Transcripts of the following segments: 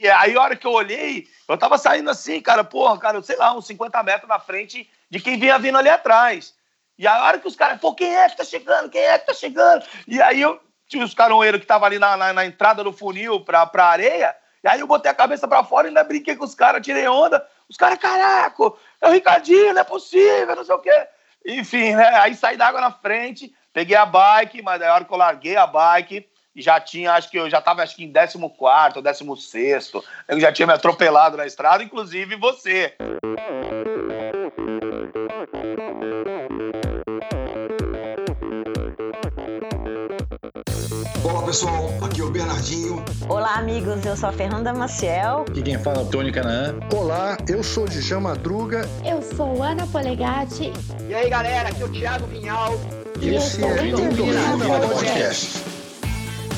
E aí, a hora que eu olhei, eu tava saindo assim, cara, porra, cara, sei lá, uns 50 metros na frente de quem vinha vindo ali atrás. E a hora que os caras, pô, quem é que tá chegando? Quem é que tá chegando? E aí eu tinha os caronheiros que estavam ali na, na, na, entrada do funil pra, pra areia. E aí eu botei a cabeça pra fora e ainda brinquei com os caras, tirei onda. Os caras, caraca, é o Ricardinho, não é possível, não sei o quê. Enfim, né? Aí saí da água na frente, peguei a bike, mas a hora que eu larguei a bike, já tinha, acho que eu já estava acho que em 14 ou 16, eu já tinha me atropelado na estrada, inclusive você. Olá pessoal, aqui é o Bernardinho. Olá amigos, eu sou a Fernanda Maciel. Aqui quem fala é o Tony Canaã. Olá, eu sou o Djan Madruga. Eu sou Ana Polegatti. E aí galera, aqui é o Thiago Vinhal. E esse é o Endorfina Podcast.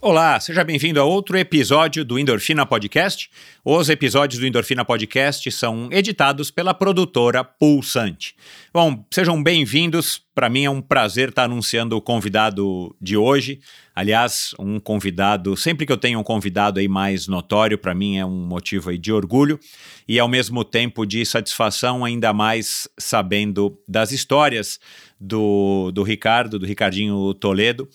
Olá, seja bem-vindo a outro episódio do Endorfina Podcast. Os episódios do Endorfina Podcast são editados pela produtora Pulsante. Bom, sejam bem-vindos. Para mim é um prazer estar anunciando o convidado de hoje. Aliás, um convidado, sempre que eu tenho um convidado aí mais notório, para mim é um motivo aí de orgulho e ao mesmo tempo de satisfação, ainda mais sabendo das histórias do, do Ricardo, do Ricardinho Toledo.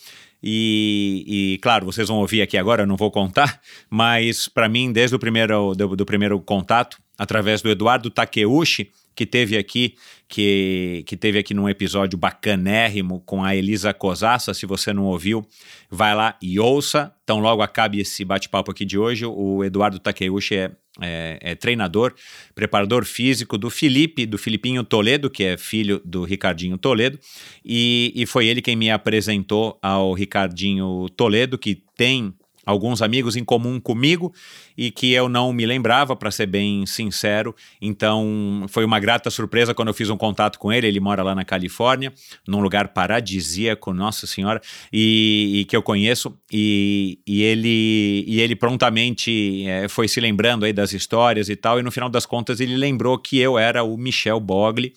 E, e, claro, vocês vão ouvir aqui agora, eu não vou contar, mas para mim, desde o primeiro, do, do, primeiro contato, através do Eduardo Takeuchi, que teve aqui, que, que teve aqui num episódio bacanérrimo com a Elisa Cosassa, se você não ouviu, vai lá e ouça. Então logo acabe esse bate-papo aqui de hoje, o Eduardo Takeuchi é, é, é, treinador, preparador físico do Felipe, do Filipinho Toledo, que é filho do Ricardinho Toledo, e, e foi ele quem me apresentou ao Ricardinho Toledo, que tem alguns amigos em comum comigo e que eu não me lembrava, para ser bem sincero. Então, foi uma grata surpresa quando eu fiz um contato com ele. Ele mora lá na Califórnia, num lugar paradisíaco, nossa senhora, e, e que eu conheço. E, e, ele, e ele prontamente é, foi se lembrando aí das histórias e tal. E no final das contas, ele lembrou que eu era o Michel Bogli,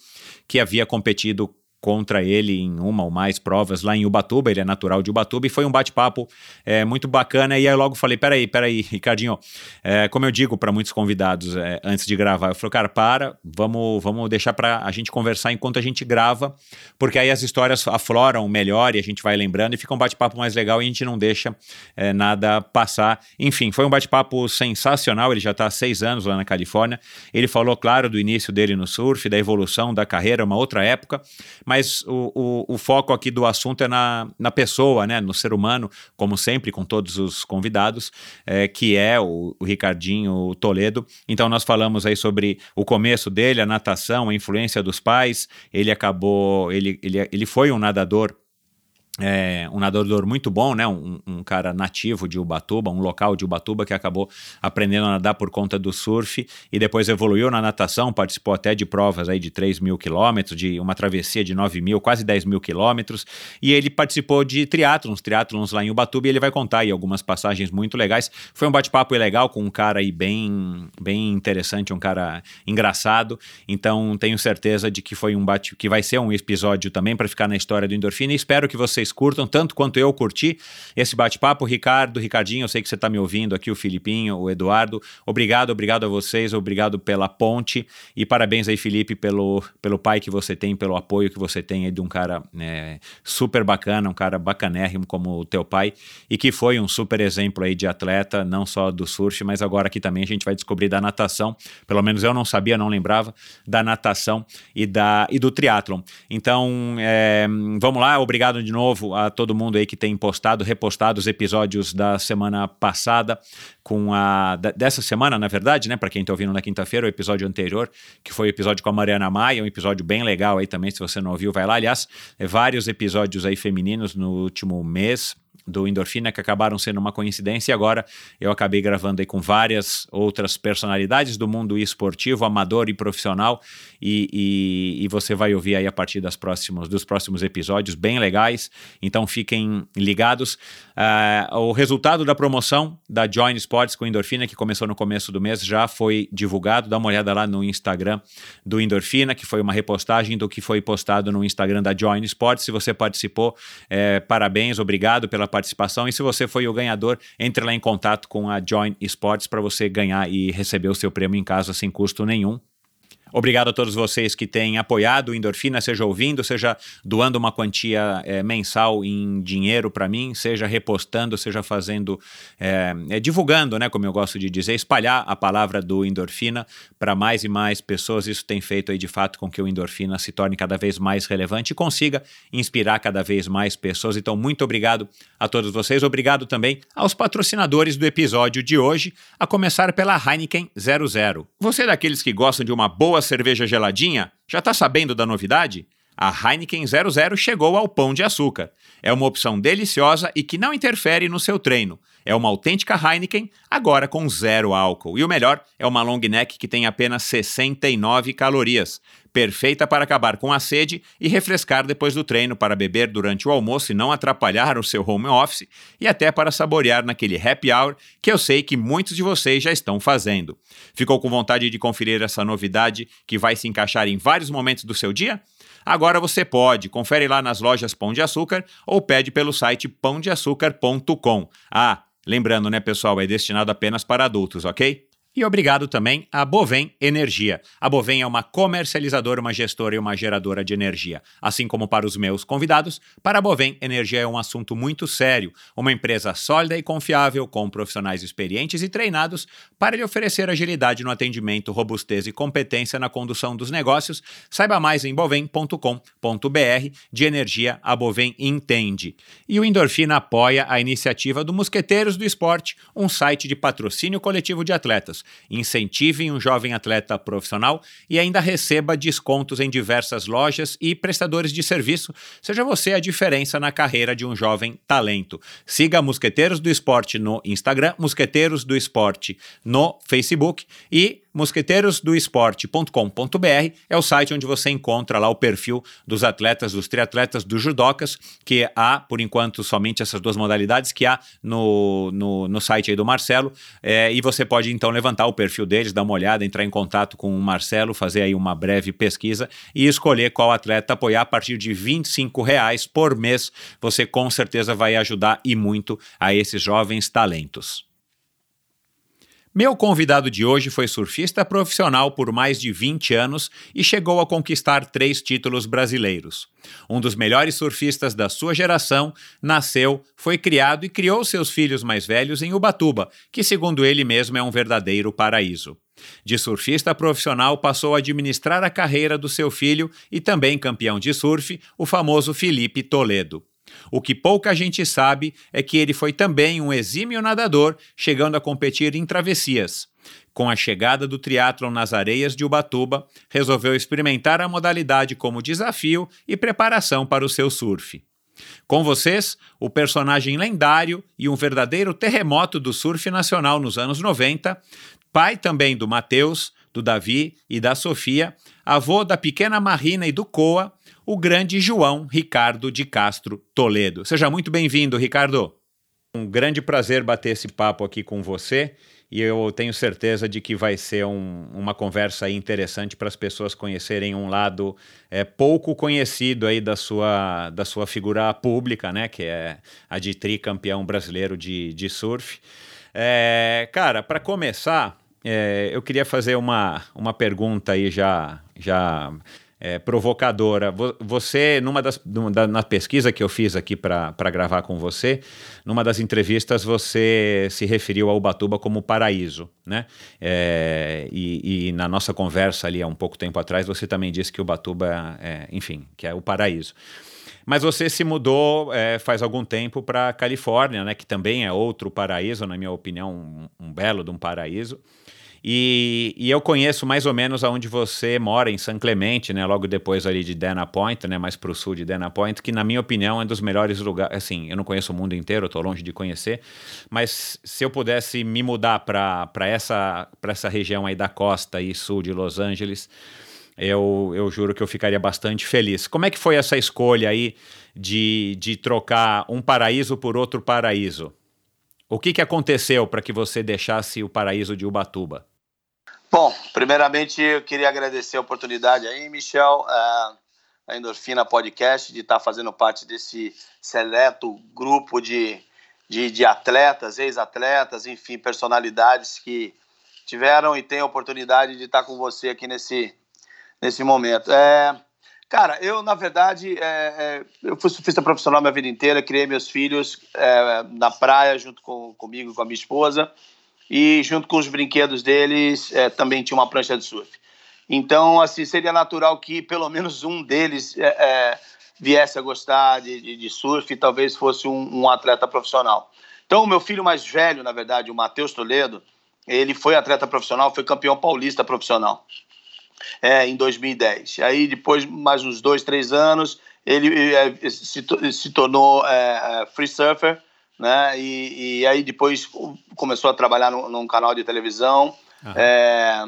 que havia competido contra ele em uma ou mais provas lá em Ubatuba, ele é natural de Ubatuba, e foi um bate-papo é, muito bacana. E aí eu logo falei: peraí, peraí, Ricardinho, é, como eu digo para muitos convidados é, antes de gravar, eu falei, cara, para, vamos, vamos deixar para a gente conversar enquanto a gente grava, porque aí as histórias afloram melhor e a gente vai lembrando e fica um bate-papo mais legal e a gente não deixa é, nada passar. Enfim, foi um bate-papo sensacional. Ele já está há seis anos lá na Califórnia. Ele falou, claro, do início dele no surf, da evolução da carreira, uma outra época, mas mas o, o, o, foco aqui do assunto é na, na pessoa, né, no ser humano, como sempre, com todos os convidados, é, que é o, o Ricardinho Toledo. Então, nós falamos aí sobre o começo dele, a natação, a influência dos pais. Ele acabou, ele, ele, ele foi um nadador é, um nadador muito bom, né? Um, um, cara nativo de Ubatuba, um local de Ubatuba que acabou aprendendo a nadar por conta do surf e depois evoluiu na natação, participou até de provas aí de 3 mil quilômetros, de uma travessia de 9 mil, quase 10 mil quilômetros, e ele participou de triatlons, triatlons lá em Ubatuba, e ele vai contar aí algumas passagens muito legais. Foi um bate-papo legal com um cara aí bem, bem interessante, um cara engraçado, então tenho certeza de que foi um bate, que vai ser um episódio também para ficar na história do Endorfina, e espero que vocês vocês curtam, tanto quanto eu curti esse bate-papo. Ricardo, Ricardinho, eu sei que você está me ouvindo aqui, o Filipinho, o Eduardo. Obrigado, obrigado a vocês, obrigado pela ponte e parabéns aí, Felipe, pelo, pelo pai que você tem, pelo apoio que você tem aí de um cara é, super bacana, um cara bacanérrimo como o teu pai e que foi um super exemplo aí de atleta, não só do surf, mas agora aqui também a gente vai descobrir da natação. Pelo menos eu não sabia, não lembrava da natação e, da, e do triatlon. Então, é, vamos lá, obrigado de novo novo a todo mundo aí que tem postado, repostado os episódios da semana passada, com a. dessa semana, na verdade, né? Para quem está ouvindo na quinta-feira, o episódio anterior, que foi o episódio com a Mariana Maia, um episódio bem legal aí também, se você não ouviu, vai lá. Aliás, vários episódios aí femininos no último mês do Endorfina que acabaram sendo uma coincidência e agora eu acabei gravando aí com várias outras personalidades do mundo esportivo, amador e profissional e, e, e você vai ouvir aí a partir das próximos, dos próximos episódios bem legais, então fiquem ligados. Uh, o resultado da promoção da Join Sports com Endorfina, que começou no começo do mês, já foi divulgado, dá uma olhada lá no Instagram do Endorfina, que foi uma repostagem do que foi postado no Instagram da Join Sports, se você participou, é, parabéns, obrigado pela participação. E se você foi o ganhador, entre lá em contato com a Join Sports para você ganhar e receber o seu prêmio em casa sem custo nenhum. Obrigado a todos vocês que têm apoiado o Endorfina, seja ouvindo, seja doando uma quantia é, mensal em dinheiro para mim, seja repostando, seja fazendo, é, é, divulgando, né, como eu gosto de dizer, espalhar a palavra do Endorfina para mais e mais pessoas. Isso tem feito aí de fato com que o Endorfina se torne cada vez mais relevante e consiga inspirar cada vez mais pessoas. Então, muito obrigado a todos vocês. Obrigado também aos patrocinadores do episódio de hoje, a começar pela Heineken 00. Você é daqueles que gostam de uma boa cerveja geladinha? Já está sabendo da novidade? A Heineken 00 chegou ao pão de açúcar. É uma opção deliciosa e que não interfere no seu treino. É uma autêntica Heineken, agora com zero álcool. E o melhor é uma long neck que tem apenas 69 calorias. Perfeita para acabar com a sede e refrescar depois do treino para beber durante o almoço e não atrapalhar o seu home office e até para saborear naquele happy hour que eu sei que muitos de vocês já estão fazendo. Ficou com vontade de conferir essa novidade que vai se encaixar em vários momentos do seu dia? Agora você pode. Confere lá nas lojas Pão de Açúcar ou pede pelo site pãodeaçúcar.com. Ah, lembrando, né, pessoal, é destinado apenas para adultos, ok? E obrigado também à Bovem Energia. A Bovem é uma comercializadora, uma gestora e uma geradora de energia. Assim como para os meus convidados, para a Bovem, energia é um assunto muito sério. Uma empresa sólida e confiável, com profissionais experientes e treinados para lhe oferecer agilidade no atendimento, robustez e competência na condução dos negócios. Saiba mais em bovem.com.br. De energia, a Bovem entende. E o Endorfina apoia a iniciativa do Mosqueteiros do Esporte, um site de patrocínio coletivo de atletas incentive um jovem atleta profissional e ainda receba descontos em diversas lojas e prestadores de serviço. Seja você a diferença na carreira de um jovem talento. Siga Mosqueteiros do Esporte no Instagram, Mosqueteiros do Esporte no Facebook e mosqueteirosdoesporte.com.br é o site onde você encontra lá o perfil dos atletas, dos triatletas, dos judocas, que há, por enquanto, somente essas duas modalidades que há no, no, no site aí do Marcelo, é, e você pode então levantar o perfil deles, dar uma olhada, entrar em contato com o Marcelo, fazer aí uma breve pesquisa e escolher qual atleta apoiar a partir de 25 reais por mês. Você com certeza vai ajudar e muito a esses jovens talentos. Meu convidado de hoje foi surfista profissional por mais de 20 anos e chegou a conquistar três títulos brasileiros. Um dos melhores surfistas da sua geração, nasceu, foi criado e criou seus filhos mais velhos em Ubatuba, que, segundo ele mesmo, é um verdadeiro paraíso. De surfista profissional, passou a administrar a carreira do seu filho e também campeão de surf, o famoso Felipe Toledo. O que pouca gente sabe é que ele foi também um exímio nadador, chegando a competir em travessias. Com a chegada do triatlon nas areias de Ubatuba, resolveu experimentar a modalidade como desafio e preparação para o seu surf. Com vocês, o personagem lendário e um verdadeiro terremoto do surf nacional nos anos 90, pai também do Matheus, do Davi e da Sofia, avô da pequena Marina e do Coa, o grande João Ricardo de Castro Toledo. Seja muito bem-vindo, Ricardo. Um grande prazer bater esse papo aqui com você e eu tenho certeza de que vai ser um, uma conversa interessante para as pessoas conhecerem um lado é, pouco conhecido aí da sua, da sua figura pública, né, que é a de tricampeão brasileiro de, de surf. É, cara, para começar, é, eu queria fazer uma, uma pergunta aí já, já é, provocadora. Você, numa das, numa, na pesquisa que eu fiz aqui para gravar com você, numa das entrevistas você se referiu ao Ubatuba como paraíso, né? É, e, e, na nossa conversa ali há um pouco tempo atrás, você também disse que Ubatuba, é, enfim, que é o paraíso. Mas você se mudou é, faz algum tempo para Califórnia, né? Que também é outro paraíso, na minha opinião, um, um belo de um paraíso. E, e, eu conheço mais ou menos aonde você mora, em San Clemente, né? Logo depois ali de Dana Point, né? Mais para o sul de Dana Point, que na minha opinião é um dos melhores lugares. Assim, eu não conheço o mundo inteiro, estou longe de conhecer, mas se eu pudesse me mudar para essa, essa região aí da costa e sul de Los Angeles, eu, eu juro que eu ficaria bastante feliz. Como é que foi essa escolha aí de, de trocar um paraíso por outro paraíso? O que, que aconteceu para que você deixasse o paraíso de Ubatuba? Bom, primeiramente eu queria agradecer a oportunidade aí, Michel, uh, a Endorfina Podcast, de estar fazendo parte desse seleto grupo de, de, de atletas, ex-atletas, enfim, personalidades que tiveram e têm a oportunidade de estar com você aqui nesse, nesse momento. É, cara, eu, na verdade, é, é, eu fui surfista profissional minha vida inteira, criei meus filhos é, na praia junto com, comigo e com a minha esposa e junto com os brinquedos deles é, também tinha uma prancha de surf. Então, assim, seria natural que pelo menos um deles é, é, viesse a gostar de, de, de, surf e talvez fosse um, um, atleta profissional. Então, o meu filho mais velho, na verdade, o Matheus Toledo, ele foi atleta profissional, foi campeão paulista profissional é, em 2010. Aí, depois, mais uns dois, três anos, ele é, se, se tornou é, é, free surfer né? E, e aí depois começou a trabalhar no, num canal de televisão uhum. é,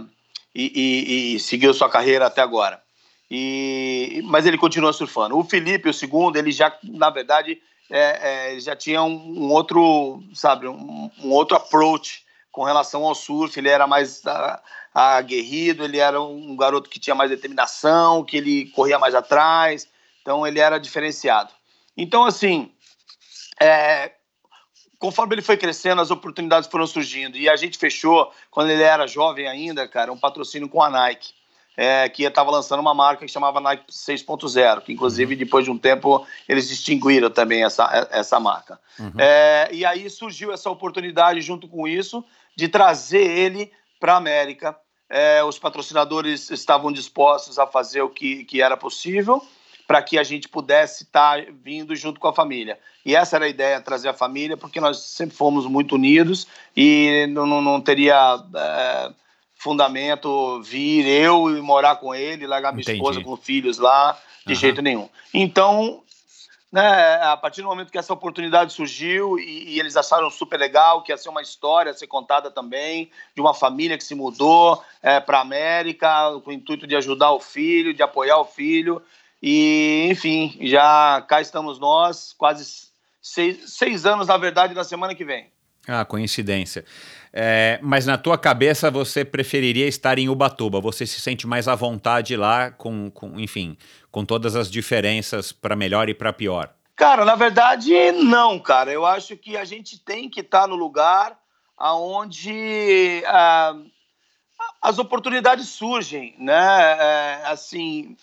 e, e, e, seguiu sua carreira até agora. E, mas ele continua surfando. O Felipe, o segundo, ele já, na verdade, é, é, já tinha um, um, outro, sabe, um, um, outro approach com relação ao surf. Ele era mais a, aguerrido, ele era um garoto que tinha mais determinação, que ele corria mais atrás. Então ele era diferenciado. Então, assim, é, conforme ele foi crescendo, as oportunidades foram surgindo. E a gente fechou, quando ele era jovem ainda, cara, um patrocínio com a Nike. É, que estava lançando uma marca que chamava Nike 6.0, que inclusive uhum. depois de um tempo eles extinguiram também essa, essa marca. Uhum. É, e aí surgiu essa oportunidade, junto com isso, de trazer ele para a América. É, os patrocinadores estavam dispostos a fazer o que, que era possível para que a gente pudesse estar tá vindo junto com a família. E essa era a ideia, trazer a família, porque nós sempre fomos muito unidos e não, não teria é, fundamento vir eu e morar com ele, largar minha Entendi. esposa com filhos lá, de uhum. jeito nenhum. Então, né, a partir do momento que essa oportunidade surgiu e, e, eles acharam super legal, que ia ser uma história a ser contada também, de uma família que se mudou é, para a América com o intuito de ajudar o filho, de apoiar o filho, e, enfim, já cá estamos nós, quase seis, seis anos, na verdade, na semana que vem. Ah, coincidência. É, mas na tua cabeça você preferiria estar em Ubatuba? Você se sente mais à vontade lá, com, com enfim, com todas as diferenças para melhor e para pior? Cara, na verdade, não, cara. Eu acho que a gente tem que estar no lugar aonde ah, as oportunidades surgem, né? É, assim,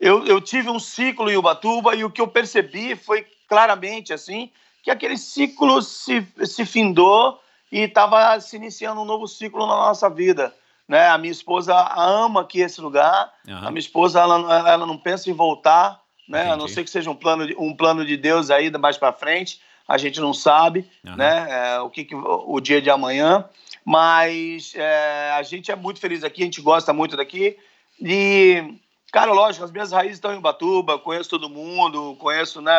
eu, eu tive um ciclo em Ubatuba e o que eu percebi foi claramente assim que aquele ciclo se, se findou e estava se iniciando um novo ciclo na nossa vida. Né? A minha esposa ama aqui esse lugar. Uhum. A minha esposa ela, ela não pensa em voltar, né? a não ser que seja um plano de, um plano de Deus aí mais para frente. A gente não sabe uhum. né? É, o que, que, o dia de amanhã. Mas é, a gente é muito feliz aqui, a gente gosta muito daqui. E Cara, lógico, as minhas raízes estão em Batuba, conheço todo mundo, conheço né,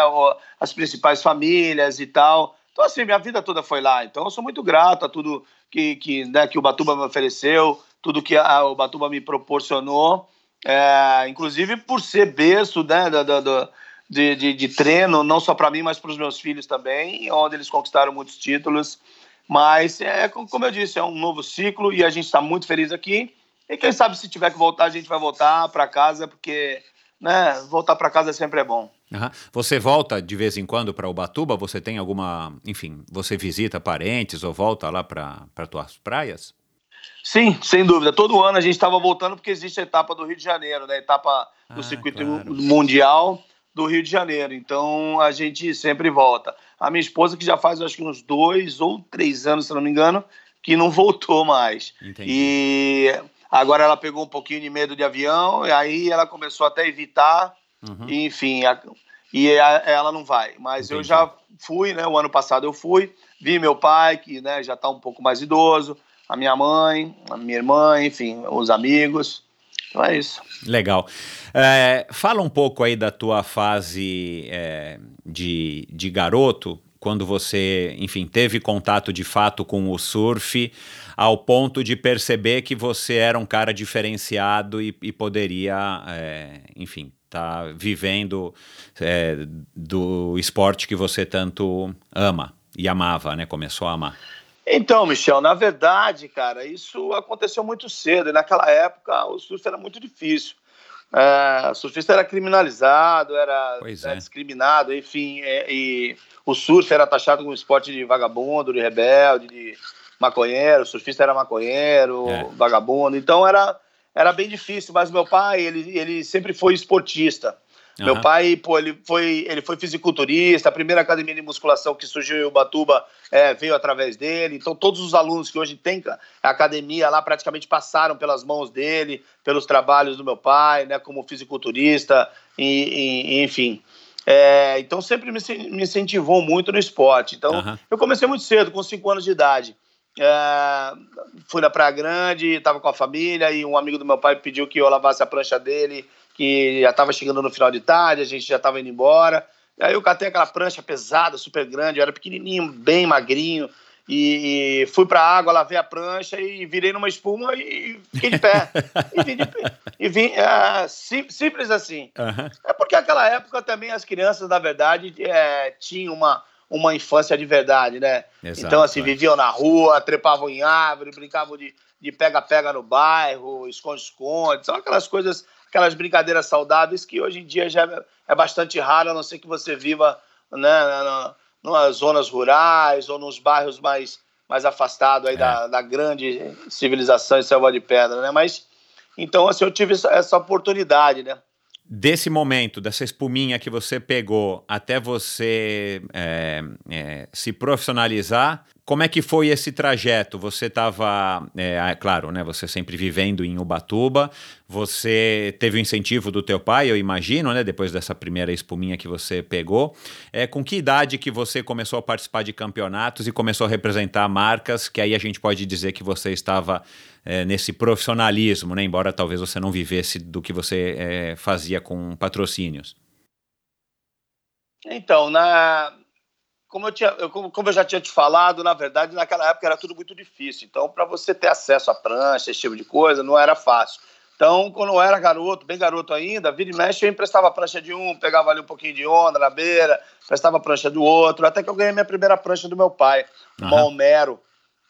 as principais famílias e tal. Então, assim, minha vida toda foi lá. Então, eu sou muito grato a tudo que, que, né, que o Batuba me ofereceu, tudo que a, o Batuba me proporcionou, é, inclusive por ser berço né, do, do de, de, de, treino, não só para mim, mas para os meus filhos também, onde eles conquistaram muitos títulos. Mas, é, como eu disse, é um novo ciclo e a gente está muito feliz aqui. E quem sabe se tiver que voltar, a gente vai voltar para casa, porque né, voltar para casa sempre é bom. Uhum. Você volta de vez em quando para Ubatuba? Você tem alguma, enfim, você visita parentes ou volta lá para tuas praias? Sim, sem dúvida. Todo ano a gente estava voltando porque existe a etapa do Rio de Janeiro, né? A etapa do ah, circuito claro. mundial do Rio de Janeiro. Então a gente sempre volta. A minha esposa, que já faz acho que uns dois ou três anos, se não me engano, que não voltou mais. Entendi. E Agora ela pegou um pouquinho de medo de avião, e aí ela começou até a evitar, uhum. e, enfim, a, e a, ela não vai. Mas Entendi. eu já fui, né? O ano passado eu fui, vi meu pai, que né, já está um pouco mais idoso, a minha mãe, a minha irmã, enfim, os amigos. Então é isso. Legal. É, fala um pouco aí da tua fase é, de, de garoto, quando você, enfim, teve contato de fato com o surf, ao ponto de perceber que você era um cara diferenciado e, e poderia, é, enfim, estar tá vivendo é, do esporte que você tanto ama e amava, né? Começou a amar. Então, Michel, na verdade, cara, isso aconteceu muito cedo. E naquela época o surf era muito difícil. O surfista era criminalizado, era, era é. discriminado, enfim, é, e o surf era taxado como esporte de vagabundo, de rebelde, de maconheiro, o surfista era maconheiro, é. vagabundo, então era, era bem difícil, mas meu pai, ele, ele sempre foi esportista, Uhum. Meu pai, pô, ele foi, ele foi fisiculturista, a primeira academia de musculação que surgiu em Ubatuba é, veio através dele. Então, todos os alunos que hoje têm a academia lá praticamente passaram pelas mãos dele, pelos trabalhos do meu pai, né, como fisiculturista, e, e enfim. É, então, sempre me, me, incentivou muito no esporte. Então, uhum. eu comecei muito cedo, com 5 anos de idade. É, fui na Praia Grande, estava com a família e um amigo do meu pai pediu que eu lavasse a prancha dele que já estava chegando no final de tarde, a gente já estava indo embora. E aí eu catei aquela prancha pesada, super grande, eu era pequenininho, bem magrinho, e, e fui para a água, lavei a prancha e virei numa espuma e fiquei de pé. e vim, de, e vim é, simples assim. Uhum. É porque naquela época também as crianças, na verdade, é, tinham uma, uma infância de verdade, né? Exato, então, assim, é. viviam na rua, trepavam em árvore, brincavam de pega-pega no bairro, esconde-esconde, são aquelas coisas aquelas brincadeiras saudáveis que hoje em dia já é bastante raro, a não ser que você viva né, na, nas zonas rurais ou nos bairros mais, mais afastados aí é. da, da grande civilização e selva de pedra, né? Mas, então, assim, eu tive essa, essa oportunidade, né? Desse momento, dessa espuminha que você pegou até você é, é, se profissionalizar, como é que foi esse trajeto? Você estava, é, claro, né? Você sempre vivendo em Ubatuba. Você teve o incentivo do teu pai, eu imagino, né? Depois dessa primeira espuminha que você pegou. É, com que idade que você começou a participar de campeonatos e começou a representar marcas? Que aí a gente pode dizer que você estava é, nesse profissionalismo, né? Embora talvez você não vivesse do que você é, fazia com patrocínios. Então, na como eu, tinha, eu, como eu já tinha te falado, na verdade, naquela época era tudo muito difícil. Então, para você ter acesso à prancha, esse tipo de coisa, não era fácil. Então, quando eu era garoto, bem garoto ainda, vira e mexe, eu emprestava a prancha de um, pegava ali um pouquinho de onda na beira, emprestava a prancha do outro, até que eu ganhei minha primeira prancha do meu pai, uhum. Homero,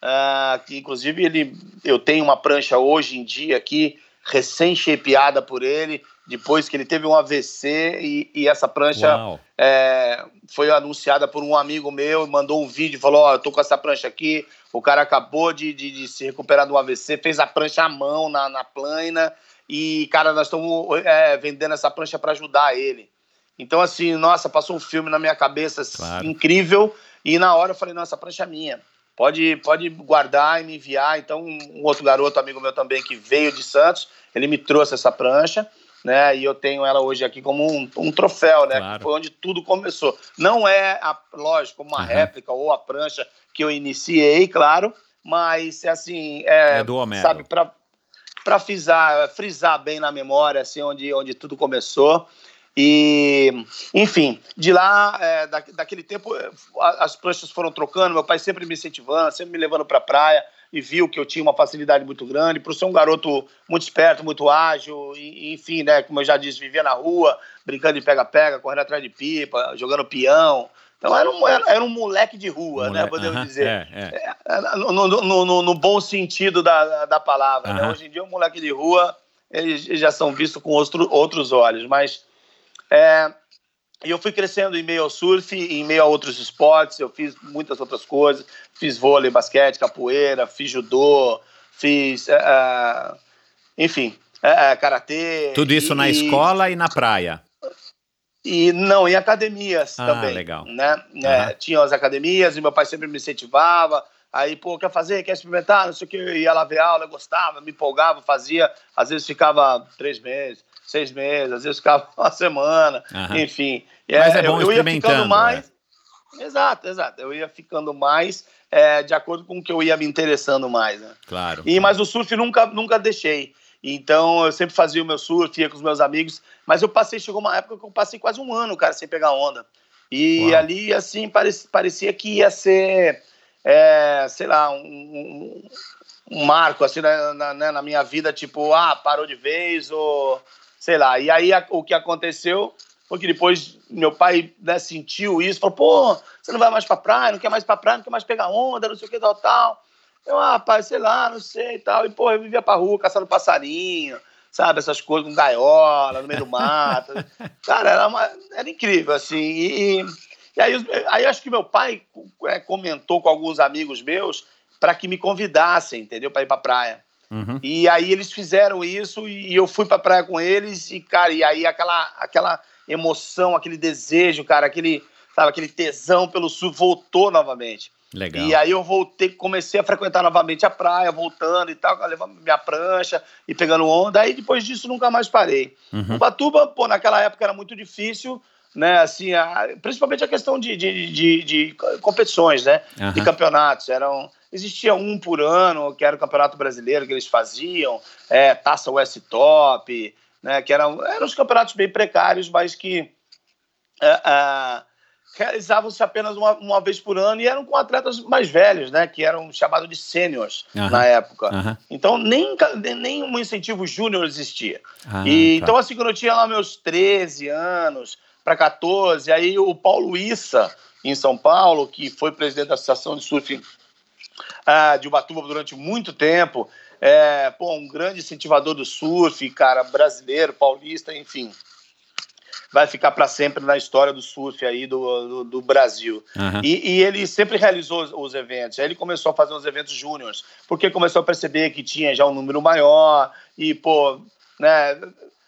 uh, que inclusive ele, eu tenho uma prancha hoje em dia aqui, recém-shapeada por ele, depois que ele teve um AVC e, e essa prancha é, foi anunciada por um amigo meu, mandou um vídeo, falou, ó, oh, eu tô com essa prancha aqui, o cara acabou de, de, de, se recuperar do AVC, fez a prancha à mão na, na plana e, cara, nós estamos é, vendendo essa prancha para ajudar ele. Então, assim, nossa, passou um filme na minha cabeça assim, claro. incrível e na hora eu falei, nossa, a prancha é minha. Pode, pode guardar e me enviar. Então, um outro garoto, amigo meu também, que veio de Santos, ele me trouxe essa prancha né? E eu tenho ela hoje aqui como um, um troféu, né? Claro. Foi onde tudo começou. Não é, a, lógico, uma uhum. réplica ou a prancha que eu iniciei, claro, mas assim, é, é do Homero. sabe, para para frisar, frisar bem na memória, assim, onde, onde tudo começou. E, enfim, de lá, é, da, daquele tempo, as pranchas foram trocando, meu pai sempre me incentivando, sempre me levando para a praia e viu que eu tinha uma facilidade muito grande, por ser um garoto muito esperto, muito ágil, e, enfim, né, como eu já disse, vivia na rua, brincando de pega-pega, correndo atrás de pipa, jogando peão. Então era um, era, era um moleque de rua, né, podemos uh -huh, dizer. É, é. É, no, no, no, no, bom sentido da, da palavra. Uh -huh. né? Hoje em dia, um moleque de rua, eles já são vistos com outro, outros olhos, mas... É, e eu fui crescendo em meio ao surf, em meio a outros esportes, eu fiz muitas outras coisas, fiz vôlei, basquete, capoeira, fiz judô, fiz, uh, enfim, uh, karatê. Tudo isso e, na escola e na praia? E não, em academias ah, também. legal. Né? Uhum. É, tinham as academias e meu pai sempre me incentivava. Aí, pô, quer fazer, quer experimentar, não sei o que, eu ia lá ver aula, eu gostava, me empolgava, fazia. Às vezes ficava três meses, seis meses, às vezes ficava uma semana, uhum. enfim. Mas é, é bom eu, eu ia ficando mais. Exato, exato. Eu ia ficando mais é, de acordo com o que eu ia me interessando mais, né? Claro. E, mas o surf nunca, nunca deixei. Então eu sempre fazia o meu surf, ia com os meus amigos. Mas eu passei, chegou uma época que eu passei quase um ano, cara, sem pegar onda. E Uau. ali, assim, parecia, parecia que ia ser, é, sei lá, um, um, um marco, assim, na, na, né, na minha vida, tipo, ah, parou de vez, ou sei lá. E aí a- o que aconteceu foi que depois meu pai né, sentiu isso, falou, pô, você não vai mais pra praia, não quer mais pra praia, não quer mais pegar onda, não sei o que, tal, tal. Eu, ah, pai, sei lá, não sei e tal. E, pô, eu vivia pra rua caçando passarinho, sabe, essas coisas com gaiola, no meio do mato. Cara, era, uma- era incrível, assim. E, e- aí, aí acho que meu pai é, comentou com alguns amigos meus para que me convidassem, entendeu? Para ir pra praia. Uhum. E aí eles fizeram isso e eu fui pra praia com eles e, cara, e aí aquela, aquela emoção, aquele desejo, cara, aquele, sabe, aquele tesão pelo surf voltou novamente. Legal. E aí eu voltei, comecei a frequentar novamente a praia, voltando e tal, levando minha prancha e pegando onda. Aí depois disso nunca mais parei. Uhum. Ubatuba, pô, naquela época era muito difícil, né? Assim, a- principalmente a questão de, de, de, de competições, né? De Aham. campeonatos. Eram, existia um por ano, que era o Campeonato Brasileiro que eles faziam, é, Taça West Top, né? Que eram, eram os campeonatos bem precários, mas que é, é, realizavam-se apenas uma, uma vez por ano e eram com atletas mais velhos, né? Que eram chamados de sêniors Aham. na época. Aham. Então, nem- nem um incentivo júnior existia. Ah, e, tá. Então, assim, quando eu tinha lá meus 13 anos para 14, aí o Paulo Issa, em São Paulo, que foi presidente da Associação de Surf ah, de Ubatuba durante muito tempo, é, pô, um grande incentivador do surf, cara, brasileiro, paulista, enfim. Vai ficar para sempre na história do surf aí do, do, do Brasil. Aham. E, e ele sempre realizou os, os eventos. Aí ele começou a fazer os eventos júniores, porque começou a perceber que tinha já um número maior e, pô, né,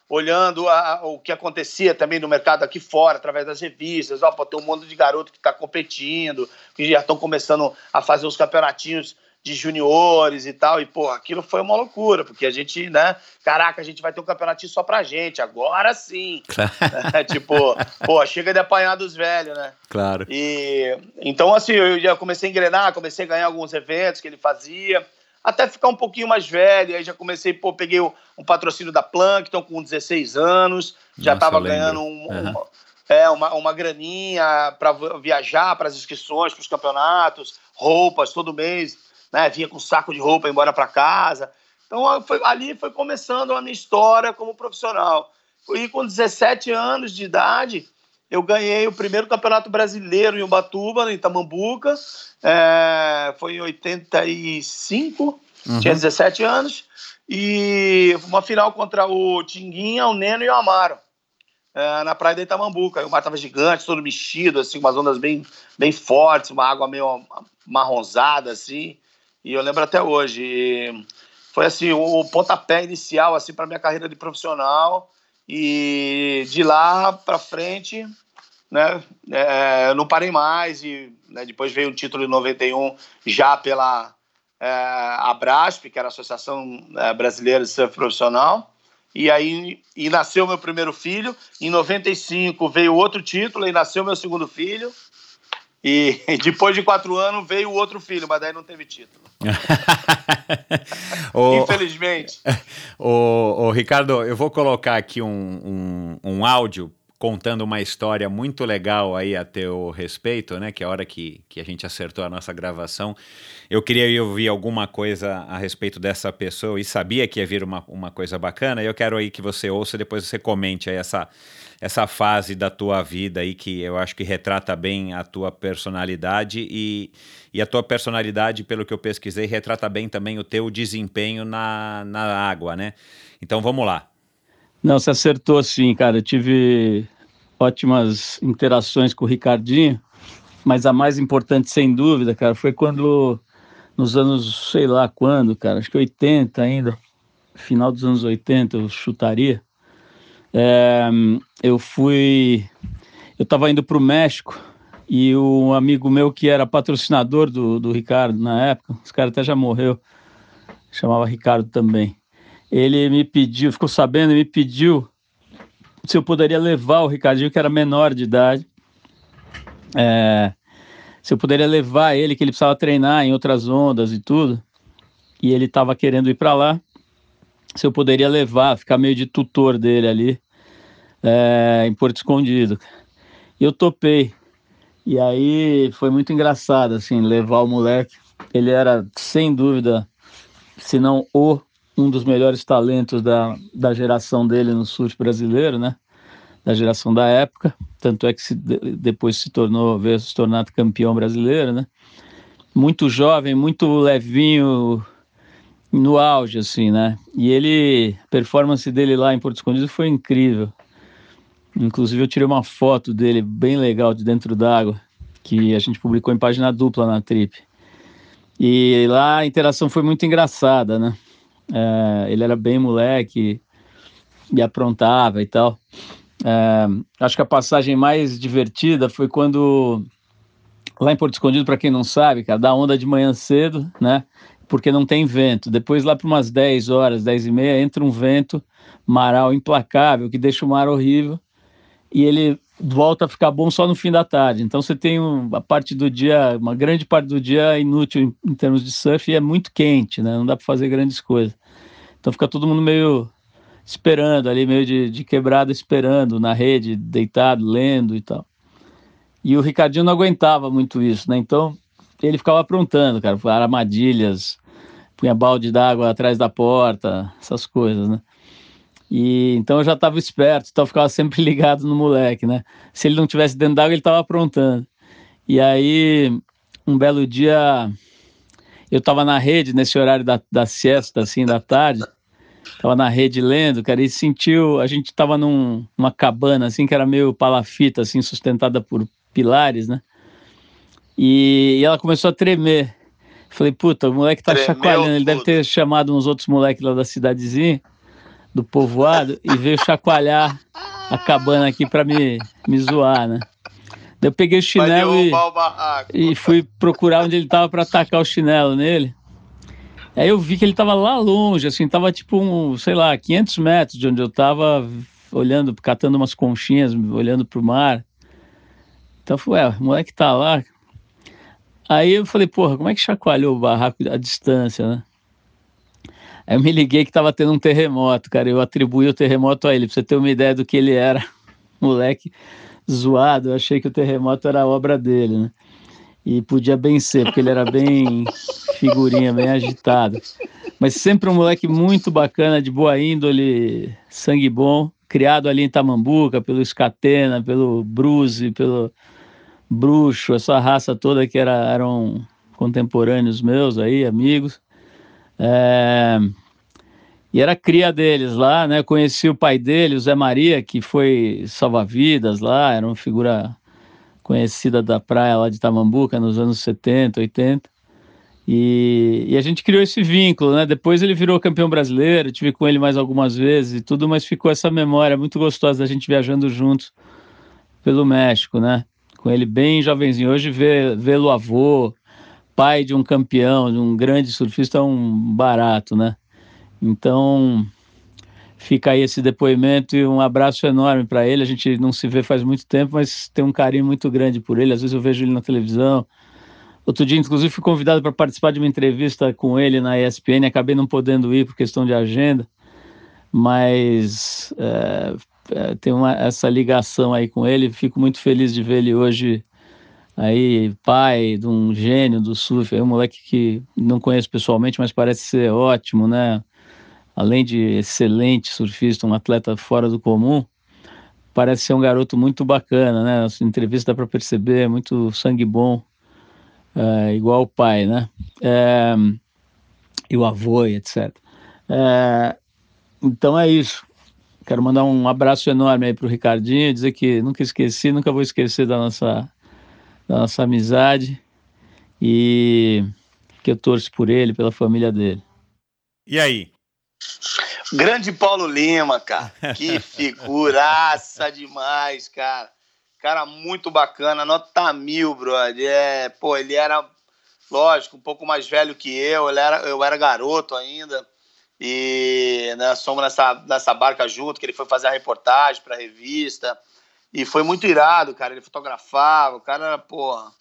olhando a- o que acontecia também no mercado aqui fora, através das revistas, ó, pô, tem um monte de garoto que está competindo, que já estão começando a fazer os campeonatinhos de juniores e tal, e, pô, aquilo foi uma loucura, porque a gente, né, caraca, a gente vai ter um campeonatinho só pra gente, agora sim. Claro. tipo, pô, chega de apanhar dos velhos, né? claro. E então, assim, eu já comecei a engrenar, comecei a ganhar alguns eventos que ele fazia, até ficar um pouquinho mais velho. Aí já comecei, pô, peguei um, patrocínio da Plankton com 16 anos, já estava ganhando um, Aham. uma, é, uma, uma graninha para viajar, para as inscrições, para os campeonatos, roupas todo mês, né? Vinha com um saco de roupa embora para casa. Então, foi- ali foi começando a minha história como profissional. E com 17 anos de idade, eu ganhei o primeiro campeonato brasileiro em Ubatuba, em Tamambuca. É, foi em 85, Uhum. tinha 17 anos. E uma final contra o Tinguinha, o Neno e o Amaro. é, na praia de Itamambuca. O mar estava gigante, todo mexido, assim, umas ondas bem, bem fortes, uma água meio marronzada, assim. E eu lembro até hoje. E foi assim o pontapé inicial assim para minha carreira de profissional e de lá para frente né é, não parei mais e né, depois veio o título em 91 já pela é, Abrasp que era a Associação é, Brasileira de Surf Profissional. E aí e nasceu meu primeiro filho. Em 95 veio outro título e nasceu meu segundo filho e depois de quatro anos veio o outro filho mas daí não teve título. O, infelizmente. O, o Ricardo, eu vou colocar aqui um, um, um áudio contando uma história muito legal aí a teu respeito, né? Que é a hora que, que a gente acertou a nossa gravação, eu queria ouvir alguma coisa a respeito dessa pessoa e sabia que ia vir uma, uma coisa bacana. E eu quero aí que você ouça, depois você comente aí essa, essa fase da tua vida aí que eu acho que retrata bem a tua personalidade e, e a tua personalidade, pelo que eu pesquisei, retrata bem também o teu desempenho na, na água, né? Então vamos lá. Não, você acertou sim, cara. Eu tive ótimas interações com o Ricardinho, mas a mais importante, sem dúvida, cara, foi quando, nos anos, sei lá quando, cara, acho que 80 ainda, final dos anos 80, eu chutaria. É, eu fui. Eu estava indo para o México e um amigo meu que era patrocinador do, do Ricardo na época, esse cara até já morreu, chamava Ricardo também ele me pediu, ficou sabendo, me pediu se eu poderia levar o Ricardinho, que era menor de idade, é, se eu poderia levar ele, que ele precisava treinar em outras ondas e tudo, e ele estava querendo ir para lá, se eu poderia levar, ficar meio de tutor dele ali, é, em Porto Escondido. E eu topei. E aí foi muito engraçado, assim, levar o moleque. Ele era, sem dúvida, se não o, um dos melhores talentos da, da geração dele no surf brasileiro, né? Da geração da época. Tanto é que se, depois se tornou, veio se tornar campeão brasileiro, né? Muito jovem, muito levinho, no auge, assim, né? E ele, a performance dele lá em Porto Escondido foi incrível. Inclusive eu tirei uma foto dele bem legal de dentro d'água, que a gente publicou em página dupla na Trip. E lá a interação foi muito engraçada, né? É, ele era bem moleque e aprontava e tal. É, acho que a passagem mais divertida foi quando lá em Porto Escondido, para quem não sabe, cara, dá onda de manhã cedo, né? porque não tem vento. Depois, lá para umas 10 horas, 10 e meia, entra um vento maral implacável que deixa o mar horrível e ele volta a ficar bom só no fim da tarde. Então você tem um, a parte do dia, uma grande parte do dia inútil em, em termos de surf e é muito quente, né? Não dá para fazer grandes coisas. Então fica todo mundo meio esperando ali, meio de, de quebrada, esperando na rede, deitado, lendo e tal. E o Ricardinho não aguentava muito isso, né? Então ele ficava aprontando, cara, armadilhas, punha balde d'água atrás da porta, essas coisas, né? E então eu já estava esperto, então eu ficava sempre ligado no moleque, né? Se ele não tivesse dentro d'água, ele estava aprontando. E aí, um belo dia, eu estava na rede nesse horário da, da siesta, assim, da tarde, estava na rede lendo, cara, e sentiu, a gente estava num, numa cabana, assim, que era meio palafita, assim, sustentada por pilares, né? E, e ela começou a tremer. Falei, puta, o moleque tá Tremeu chacoalhando. Ele deve ter chamado uns outros moleques lá da cidadezinha, do povoado, e veio chacoalhar a cabana aqui para me, me zoar, né? Daí eu peguei o chinelo e, e, fui procurar onde ele tava para atacar o chinelo nele. Aí eu vi que ele tava lá longe, assim, tava tipo, um, sei lá, 500 metros de onde eu tava, olhando, catando umas conchinhas, olhando pro mar. Então eu falei, ué, o moleque tá lá, Aí eu falei, porra, como é que chacoalhou o barraco à distância, né? Aí eu me liguei que tava tendo um terremoto, cara. Eu atribuí o terremoto a ele, pra você ter uma ideia do que ele era. Moleque zoado, eu achei que o terremoto era obra dele, né? E podia bem ser, porque ele era bem figurinha, bem agitado. Mas sempre um moleque muito bacana, de boa índole, sangue bom, criado ali em Tamambuca, pelo Scatena, pelo Bruce, pelo Bruxo, essa raça toda que era, eram contemporâneos meus aí, amigos. É, e era cria deles lá, né? Conheci o pai dele, o Zé Maria, que foi salva-vidas lá, era uma figura conhecida da praia lá de Tamambuca nos anos 70, 80. E, e, a gente criou esse vínculo, né? Depois ele virou campeão brasileiro, tive com ele mais algumas vezes e tudo, mas ficou essa memória muito gostosa da gente viajando juntos pelo México, né? com ele bem jovenzinho. Hoje vê-lo avô, pai de um campeão, de um grande surfista, é um barato, né? Então, fica aí esse depoimento e um abraço enorme para ele. A gente não se vê faz muito tempo, mas tem um carinho muito grande por ele. Às vezes eu vejo ele na televisão. Outro dia, inclusive, fui convidado para participar de uma entrevista com ele na ESPN. Acabei não podendo ir por questão de agenda, mas é, tenho uma, essa ligação aí com ele. Fico muito feliz de ver ele hoje aí, pai de um gênio do surf, é um moleque que não conheço pessoalmente, mas parece ser ótimo, né? Além de excelente surfista, um atleta fora do comum, parece ser um garoto muito bacana, né? A entrevista dá para perceber, muito sangue bom, é, igual o pai, né? É, e o avô, etc. É, então é isso. Quero mandar um abraço enorme aí para o Ricardinho, dizer que nunca esqueci, nunca vou esquecer da nossa, da nossa amizade e que eu torço por ele, pela família dele. E aí? Grande Paulo Lima, cara. Que figuraça demais, cara. Cara muito bacana, nota mil, brother. É, pô, ele era, lógico, um pouco mais velho que eu, ele era, eu era garoto ainda. E né, somos nessa, nessa barca junto, que ele foi fazer a reportagem para a revista. E foi muito irado, cara. Ele fotografava, o cara era, porra,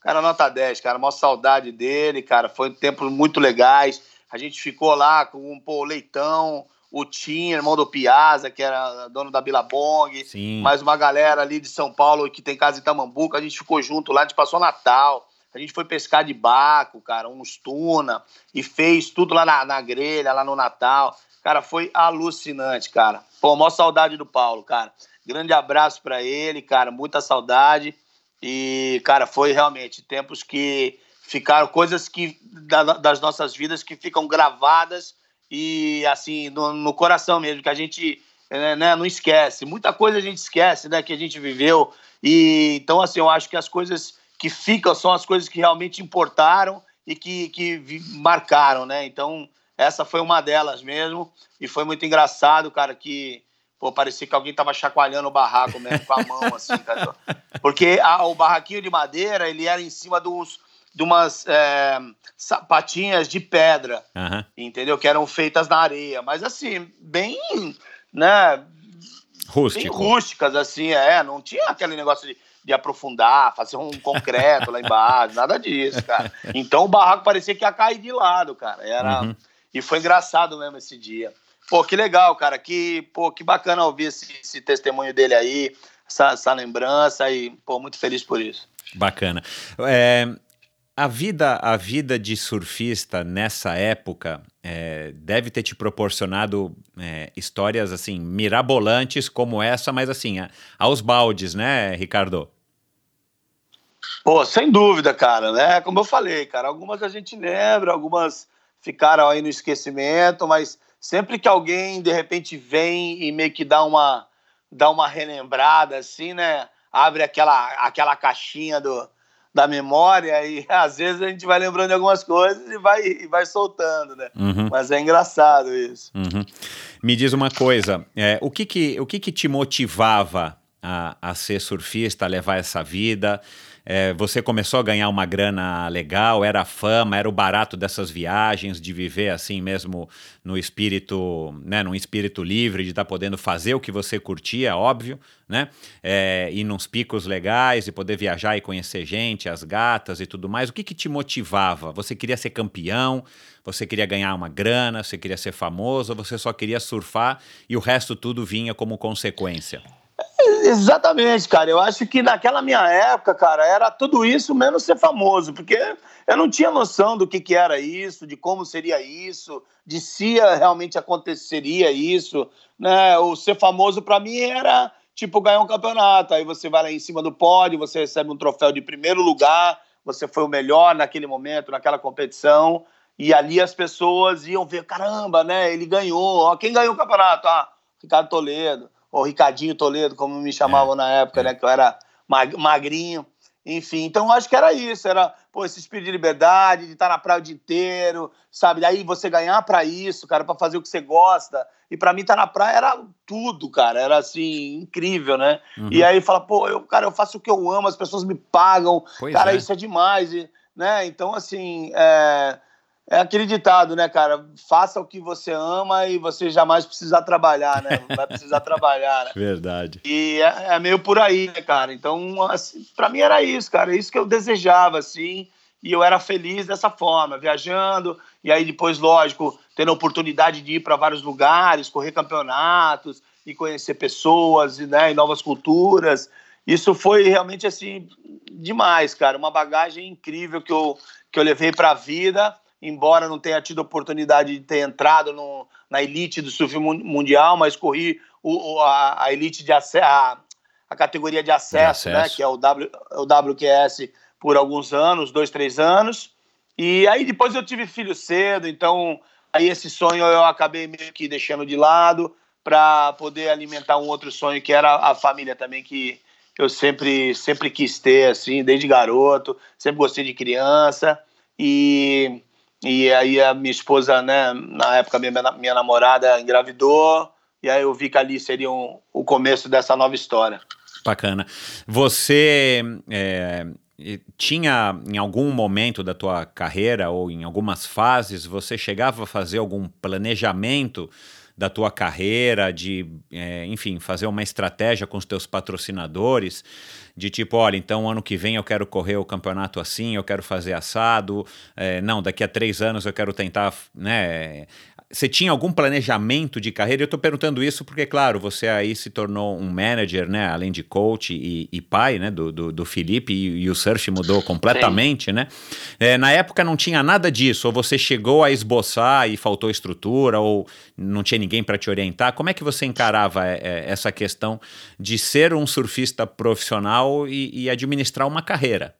Cara, nota 10, cara. Maior saudade dele, cara. Foi tempos muito legais. A gente ficou lá com pô, o Leitão, o Tim, irmão do Piazza, que era dono da Bilabong. Sim. Mais uma galera ali de São Paulo que tem casa em Tamambuca. A gente ficou junto lá, a gente passou Natal. A gente foi pescar de baco, cara, uns tuna, e fez tudo lá na, na grelha, lá no Natal. Cara, foi alucinante, cara. Pô, maior saudade do Paulo, cara. Grande abraço para ele, cara, muita saudade. E, cara, foi realmente tempos que ficaram coisas que da, das nossas vidas que ficam gravadas e assim no, no coração mesmo que a gente né, né, não esquece. Muita coisa a gente esquece, né, que a gente viveu. E então assim, eu acho que as coisas que ficam são as coisas que realmente importaram e que, que marcaram, né? Então essa foi uma delas mesmo e foi muito engraçado, cara, que Pô, parecia que alguém tava chacoalhando o barraco mesmo com a mão, assim, cara. Porque a, o barraquinho de madeira, ele era em cima dos, de umas é, sapatinhas de pedra, Aham. entendeu? Que eram feitas na areia. Mas, assim, bem, né? Bem Rústico. rústicas, assim, é. Não tinha aquele negócio de, de aprofundar, fazer um concreto lá embaixo, nada disso, cara. Então o barraco parecia que ia cair de lado, cara. Era... Uhum. E foi engraçado mesmo esse dia. Pô, que legal, cara. Que, pô, que bacana ouvir esse, esse testemunho dele aí, essa, essa lembrança e, pô, muito feliz por isso. Bacana. É, a vida, a vida de surfista nessa época é, deve ter te proporcionado é, histórias assim mirabolantes como essa, mas assim a- aos baldes, né, Ricardo? Pô, sem dúvida, cara, né? Como eu falei, cara, algumas a gente lembra, algumas ficaram aí no esquecimento, mas sempre que alguém de repente vem e meio que dá uma dá uma relembrada assim, né? Abre aquela aquela caixinha do da memória e às vezes a gente vai lembrando de algumas coisas e vai e vai soltando, né? Uhum, Mas é engraçado isso. uhum. Me diz uma coisa, é, o que que, o que que te motivava a, a ser surfista, a levar essa vida? É, você começou a ganhar uma grana legal, era a fama, era o barato dessas viagens, de viver assim mesmo no espírito, né, num espírito livre, de estar podendo fazer o que você curtia, óbvio, né? É, ir nos picos legais e poder viajar e conhecer gente, as gatas e tudo mais. O que que te motivava? Você queria ser campeão? Você queria ganhar uma grana? Você queria ser famoso? Ou você só queria surfar e o resto tudo vinha como consequência? Exatamente, cara. Eu acho que naquela minha época, cara, era tudo isso menos ser famoso, porque eu não tinha noção do que, que era isso, de como seria isso, de se realmente aconteceria isso, né? O ser famoso para mim era tipo ganhar um campeonato. Aí você vai lá em cima do pódio, você recebe um troféu de primeiro lugar, você foi o melhor naquele momento, naquela competição, e ali as pessoas iam ver, caramba, né? Ele ganhou. Ó, quem ganhou o campeonato? Ah, Ricardo Toledo ou Ricardinho Toledo, como me chamavam na época, né? Que eu era mag- magrinho. Enfim, então eu acho que era isso, era pô, esse espírito de liberdade, de estar na praia o dia inteiro, sabe? Daí você ganhar para isso, cara, para fazer o que você gosta. E para mim estar na praia era tudo, cara, era assim, incrível, né? Uhum. E aí fala, pô, eu, cara, eu faço o que eu amo, as pessoas me pagam, Pois cara, é. isso é demais, e, né? Então, assim, é, é aquele ditado, né, cara? Faça o que você ama e você jamais precisar trabalhar, né? Não vai precisar trabalhar, né? Verdade. E é, é meio por aí, né, cara? Então, assim, para mim era isso, cara. É isso que eu desejava, assim. E eu era feliz dessa forma, viajando. E aí, depois, lógico, tendo a oportunidade de ir para vários lugares, correr campeonatos e conhecer pessoas e, né, e novas culturas. Isso foi realmente, assim, demais, cara. Uma bagagem incrível que eu, que eu levei para a vida. Embora não tenha tido oportunidade de ter entrado no, na elite do surf mun- mundial, mas corri o, a, a elite de acesso, a, a categoria de acesso, né, acesso. que é o, w, o WQS por alguns anos, dois, três anos. E aí depois eu tive filho cedo, então aí esse sonho eu acabei meio que deixando de lado para poder alimentar um outro sonho que era a família também que eu sempre sempre quis ter assim, desde garoto, sempre gostei de criança e e aí a minha esposa, né, na época minha, minha namorada engravidou, e aí eu vi que ali seria um, o começo dessa nova história. Bacana. Você é, tinha em algum momento da tua carreira ou em algumas fases você chegava a fazer algum planejamento da tua carreira, de, é, enfim, fazer uma estratégia com os teus patrocinadores, de tipo, olha, então ano que vem eu quero correr o campeonato assim, eu quero fazer assado, é, não, daqui a três anos eu quero tentar, né, você tinha algum planejamento de carreira? Eu estou perguntando isso porque, claro, você aí se tornou um manager, né? Além de coach e, e pai, né? Do, do, do Felipe e, e, o surf mudou completamente, Sim. né? É, na época não tinha nada disso. Ou você chegou a esboçar e faltou estrutura, ou não tinha ninguém para te orientar. Como é que você encarava é, é, essa questão de ser um surfista profissional e, e administrar uma carreira?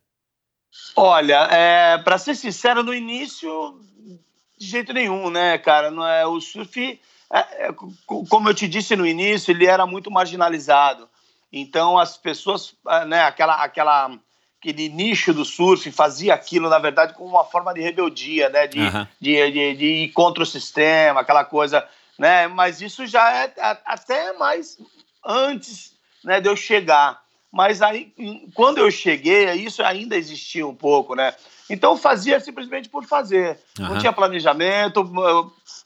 Olha, é, para ser sincero, no início de jeito nenhum, né, cara? Não é o surf, é, é, como eu te disse no início, ele era muito marginalizado. Então as pessoas, é, né, aquela, aquela, aquele nicho do surf fazia aquilo, na verdade, como uma forma de rebeldia, né, de, uhum. de, de, de, ir contra o sistema, aquela coisa, né? Mas isso já é até mais antes, né, de eu chegar. Mas aí, quando eu cheguei, isso ainda existia um pouco, né? Então fazia simplesmente por fazer. Uhum. Não tinha planejamento,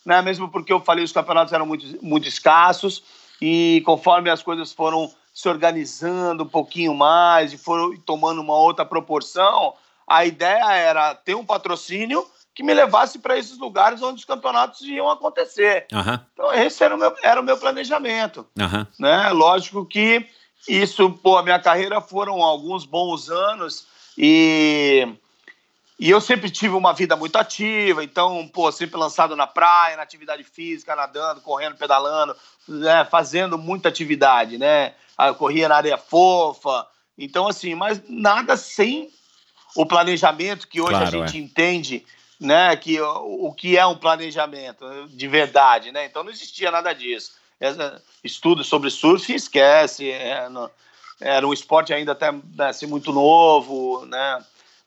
né? mesmo porque eu falei os campeonatos eram muito, muito escassos e conforme as coisas foram se organizando um pouquinho mais e foram tomando uma outra proporção, a ideia era ter um patrocínio que me levasse para esses lugares onde os campeonatos iam acontecer. Uhum. Então esse era o meu, era o meu planejamento. Uhum. Né? Lógico que isso, pô, a minha carreira foram alguns bons anos e e eu sempre tive uma vida muito ativa, então, pô, sempre lançado na praia, na atividade física, nadando, correndo, pedalando, né, fazendo muita atividade, né? Ah, eu corria na areia fofa. Então, assim, mas nada sem o planejamento que hoje claro, a gente é. entende, né? Que o, que é um planejamento de verdade, né? Então não existia nada disso. Estudo sobre surf, esquece. É, não, era um esporte ainda até né, assim, muito novo, né?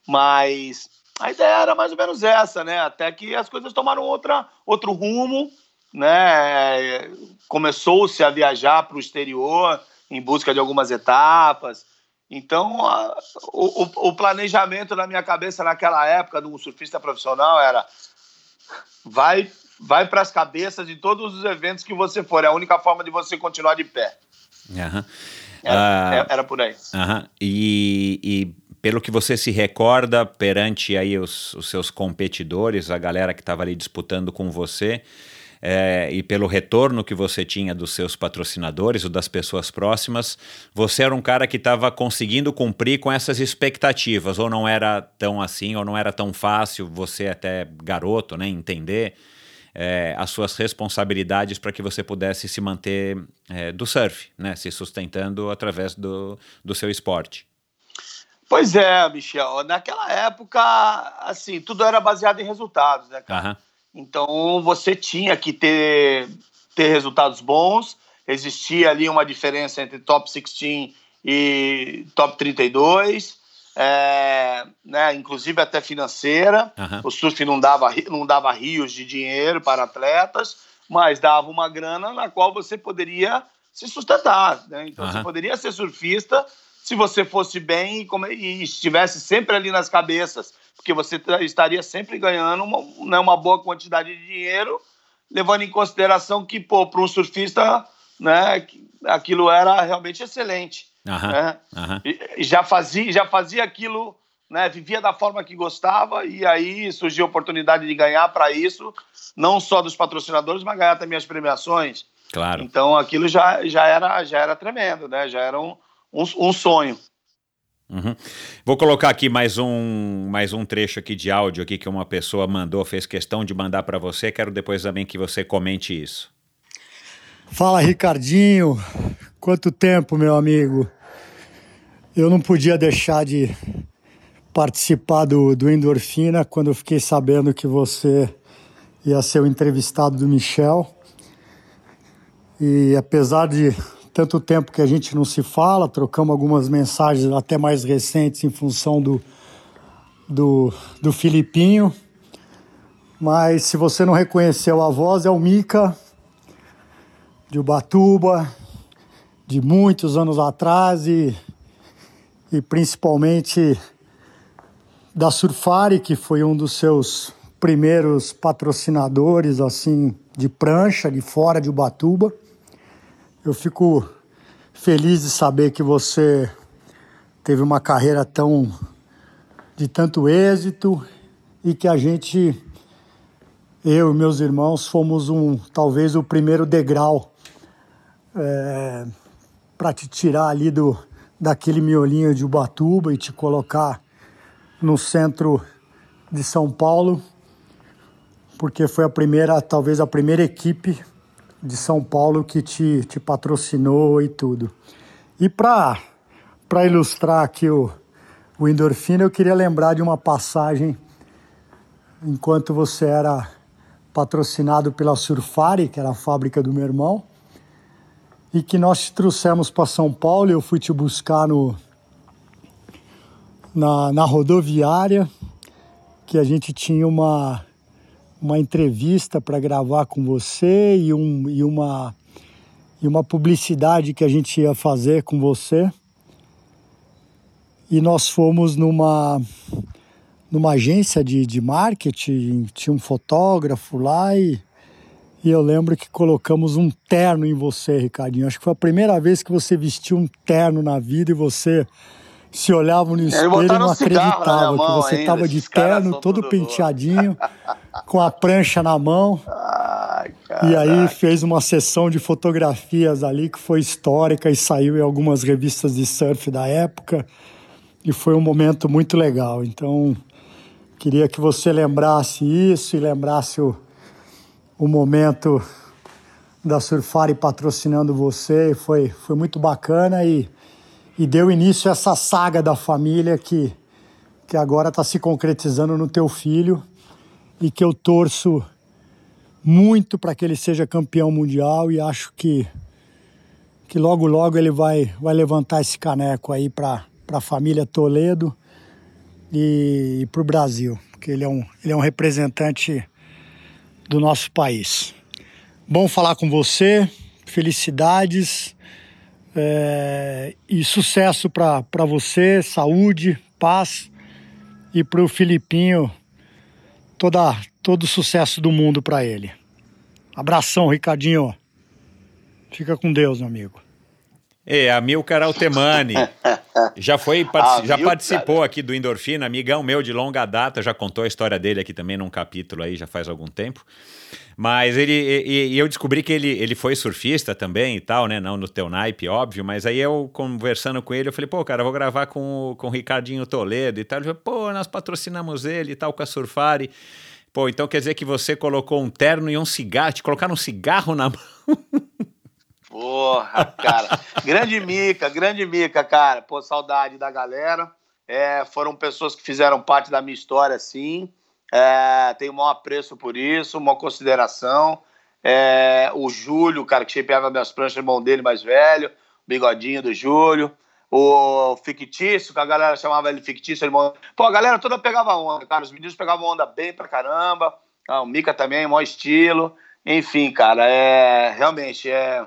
Mas a ideia era mais ou menos essa, né? Até que as coisas tomaram outra, outro rumo, né? Começou-se a viajar para o exterior em busca de algumas etapas. Então, a, o, o, planejamento na minha cabeça naquela época de um surfista profissional era vai vai para as cabeças de todos os eventos que você for. É a única forma de você continuar de pé. Uhum. Era, uh, era, por aí. Uhum. E, e pelo que você se recorda perante aí os, os seus competidores, a galera que estava ali disputando com você, é, e pelo retorno que você tinha dos seus patrocinadores ou das pessoas próximas, você era um cara que estava conseguindo cumprir com essas expectativas, ou não era tão assim, ou não era tão fácil, você até garoto, né, entender é, as suas responsabilidades para que você pudesse se manter é, do surf, né, se sustentando através do, do seu esporte. Pois é, Michel. Naquela época, assim, tudo era baseado em resultados, né, cara? Uhum. Então você tinha que ter, ter resultados bons. Existia ali uma diferença entre top 16 e top 32, é, né, inclusive até financeira. Uhum. O surf não dava, não dava rios de dinheiro para atletas, mas dava uma grana na qual você poderia se sustentar. Né? Então uhum. você poderia ser surfista se você fosse bem e, estivesse sempre ali nas cabeças, porque você estaria sempre ganhando uma, né, uma boa quantidade de dinheiro, levando em consideração que, pô, para um surfista, né, aquilo era realmente excelente. Uhum, né? uhum. E, já, fazia, já fazia aquilo, né, vivia da forma que gostava, e aí surgiu a oportunidade de ganhar para isso, não só dos patrocinadores, mas ganhar também as premiações. Claro. Então aquilo já, já, era, já era tremendo, né? Já era um, um, um sonho. Uhum. Vou colocar aqui mais um, mais um trecho aqui de áudio aqui que uma pessoa mandou, fez questão de mandar para você. Quero depois também que você comente isso. Fala, Ricardinho. Quanto tempo, meu amigo. Eu não podia deixar de participar do, do Endorfina quando eu fiquei sabendo que você ia ser o entrevistado do Michel. E apesar de tanto tempo que a gente não se fala, trocamos algumas mensagens até mais recentes em função do, do, do Filipinho. Mas se você não reconheceu a voz, é o Mica, de Ubatuba, de muitos anos atrás e, e principalmente da Surfari, que foi um dos seus primeiros patrocinadores, assim, de prancha, de fora de Ubatuba. Eu fico feliz de saber que você teve uma carreira tão de tanto êxito e que a gente, eu e meus irmãos, fomos um talvez o primeiro degrau é, para te tirar ali do daquele miolinho de Ubatuba e te colocar no centro de São Paulo, porque foi a primeira, talvez a primeira equipe de São Paulo que te, te patrocinou e tudo. E para ilustrar aqui o, o endorfina, eu queria lembrar de uma passagem enquanto você era patrocinado pela Surfari, que era a fábrica do meu irmão, e que nós te trouxemos para São Paulo. Eu fui te buscar no, na, na rodoviária, que a gente tinha uma, uma entrevista para gravar com você e, um, e, uma, e uma publicidade que a gente ia fazer com você. E nós fomos numa, numa agência de, de marketing, tinha um fotógrafo lá e, e eu lembro que colocamos um terno em você, Ricardinho. Acho que foi a primeira vez que você vestiu um terno na vida e você se olhava no espelho e não acreditava que você estava de terno, todo penteadinho, com a prancha na mão. Ai, e aí fez uma sessão de fotografias ali que foi histórica e saiu em algumas revistas de surf da época. E foi um momento muito legal. Então, queria que você lembrasse isso e lembrasse o, o momento da Surfari patrocinando você. Foi, foi muito bacana e e deu início a essa saga da família que, que agora está se concretizando no teu filho e que eu torço muito para que ele seja campeão mundial e acho que, que logo logo ele vai, vai levantar esse caneco aí para a família Toledo e, e para o Brasil, porque ele é, um, ele é um representante do nosso país. Bom falar com você, felicidades é, e sucesso para você, saúde, paz e para o Filipinho toda, todo o sucesso do mundo para ele. Abração, Ricardinho. Fica com Deus, meu amigo. É, Amilcar Altemani. já foi, já participou aqui do Endorfina, amigão meu de longa data, já contou a história dele aqui também num capítulo aí, já faz algum tempo. Mas ele. E, e, eu descobri que ele, ele foi surfista também e tal, né? Não no teu naipe, óbvio. Mas aí eu, conversando com ele, eu falei, pô, cara, vou gravar com, com o Ricardinho Toledo e tal. Ele falou, pô, nós patrocinamos ele e tal com a Surfari. Pô, então quer dizer que você colocou um terno e um cigarro, te colocaram um cigarro na mão. Porra, cara. grande mica, grande mica, cara. Pô, saudade da galera. É, foram pessoas que fizeram parte da minha história, sim. É, tenho o maior apreço por isso, uma consideração. É, o Júlio, cara, que shapeava minhas pranchas, irmão dele mais velho, bigodinho do Júlio. O fictício, que a galera chamava ele fictício, irmão. Pô, a galera toda pegava onda, cara. Os meninos pegavam onda bem pra caramba. Ah, o Mika também, maior estilo. Enfim, cara, é realmente é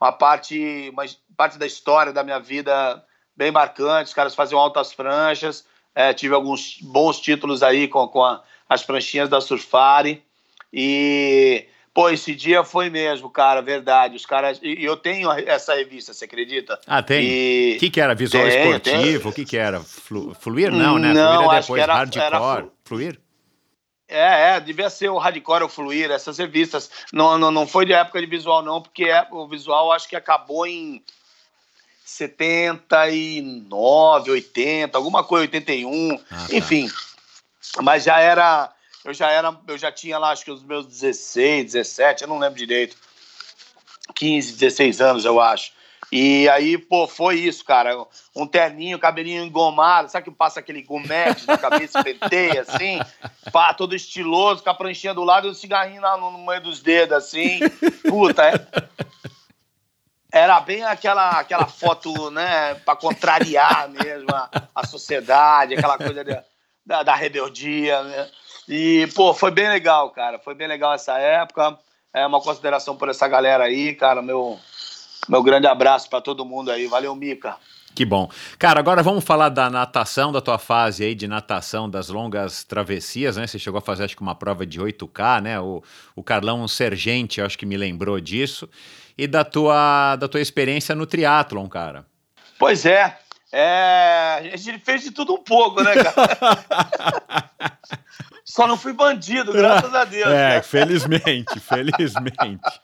uma parte, uma parte da história da minha vida bem marcante. Os caras faziam altas pranchas. É, tive alguns bons títulos aí com, com a, as pranchinhas da Surfari. E, pô, esse dia foi mesmo, cara, verdade. Os caras. E eu tenho essa revista, você acredita? Ah, tem. O que, que era? Visual tem, esportivo? O que, que era? Flu... Fluir? Não, né? Não, Fluir é depois. Era, hardcore. Era... Fluir? É, é, devia ser o Hardcore ou Fluir, essas revistas. Não, não, não foi de época de visual, não, porque é, o visual acho que acabou em 79, 80, alguma coisa, 81, ah, tá. Mas já era. Eu já era. Eu já tinha lá, acho que os meus 16, 17, eu não lembro direito. 15, 16 anos, eu acho. E aí, pô, foi isso, cara. Um terninho, cabelinho engomado, sabe que passa aquele gomete na cabeça, penteia, assim? Pá, todo estiloso, com a pranchinha do lado e o cigarrinho lá no, meio dos dedos, assim. Puta, é... Era bem aquela, aquela foto, né, pra contrariar mesmo a, a sociedade, aquela coisa de, da, da rebeldia, né? E, pô, foi bem legal, cara. Foi bem legal essa época. É uma consideração por essa galera aí, cara. Meu, meu grande abraço para todo mundo aí. Valeu, Mica. Que bom. Cara, agora vamos falar da natação, da tua fase aí de natação, das longas travessias, né? Você chegou a fazer, acho que uma prova de 8K, né? O, o Carlão Sergente, acho que me lembrou disso. E da tua, da tua experiência no triatlon, cara. Pois é. É. A gente fez de tudo um pouco, né, cara? Só não fui bandido, graças a Deus. É, felizmente, felizmente.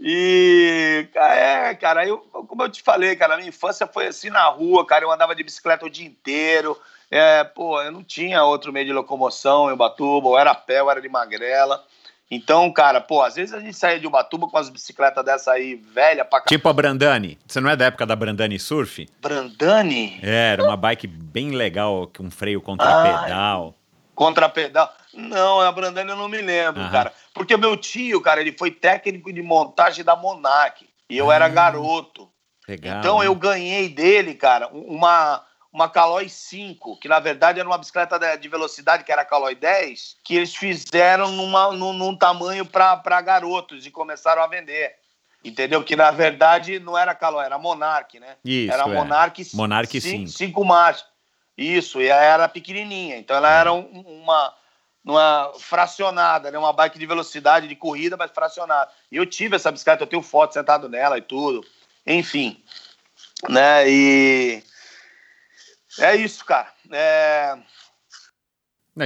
E, é, cara, eu, como eu te falei, cara, a minha infância foi assim na rua, cara, eu andava de bicicleta o dia inteiro, é, pô, eu não tinha outro meio de locomoção em Ubatuba, ou era a pé, ou era de magrela. Então, cara, pô, às vezes a gente saía de Ubatuba com as bicicletas dessa aí, velha pra Tipo a Brandani. Você não é da época da Brandani Surf? Brandani? É, era uma bike bem legal, com um freio contra pedal. Contra pedal. Não, a Brandani eu não me lembro, uhum. cara. Porque meu tio, cara, ele foi técnico de montagem da Monarch. E eu era ah, garoto. Legal, então eu ganhei dele, cara, uma, uma Caloi 5, que na verdade era uma bicicleta de velocidade, que era a Caloi 10, que eles fizeram numa, num, num tamanho para garotos e começaram a vender. Entendeu? Que na verdade não era Caloi, era Monarch, né? Isso, era é. Monarch, Monarch 5. 5 marchas. Isso, e era pequenininha. Então ela era um, uma, uma fracionada, né? Uma bike de velocidade, de corrida, mas fracionada. E eu tive essa bicicleta, eu tenho foto sentado nela e tudo. Enfim, né? E é isso, cara. É...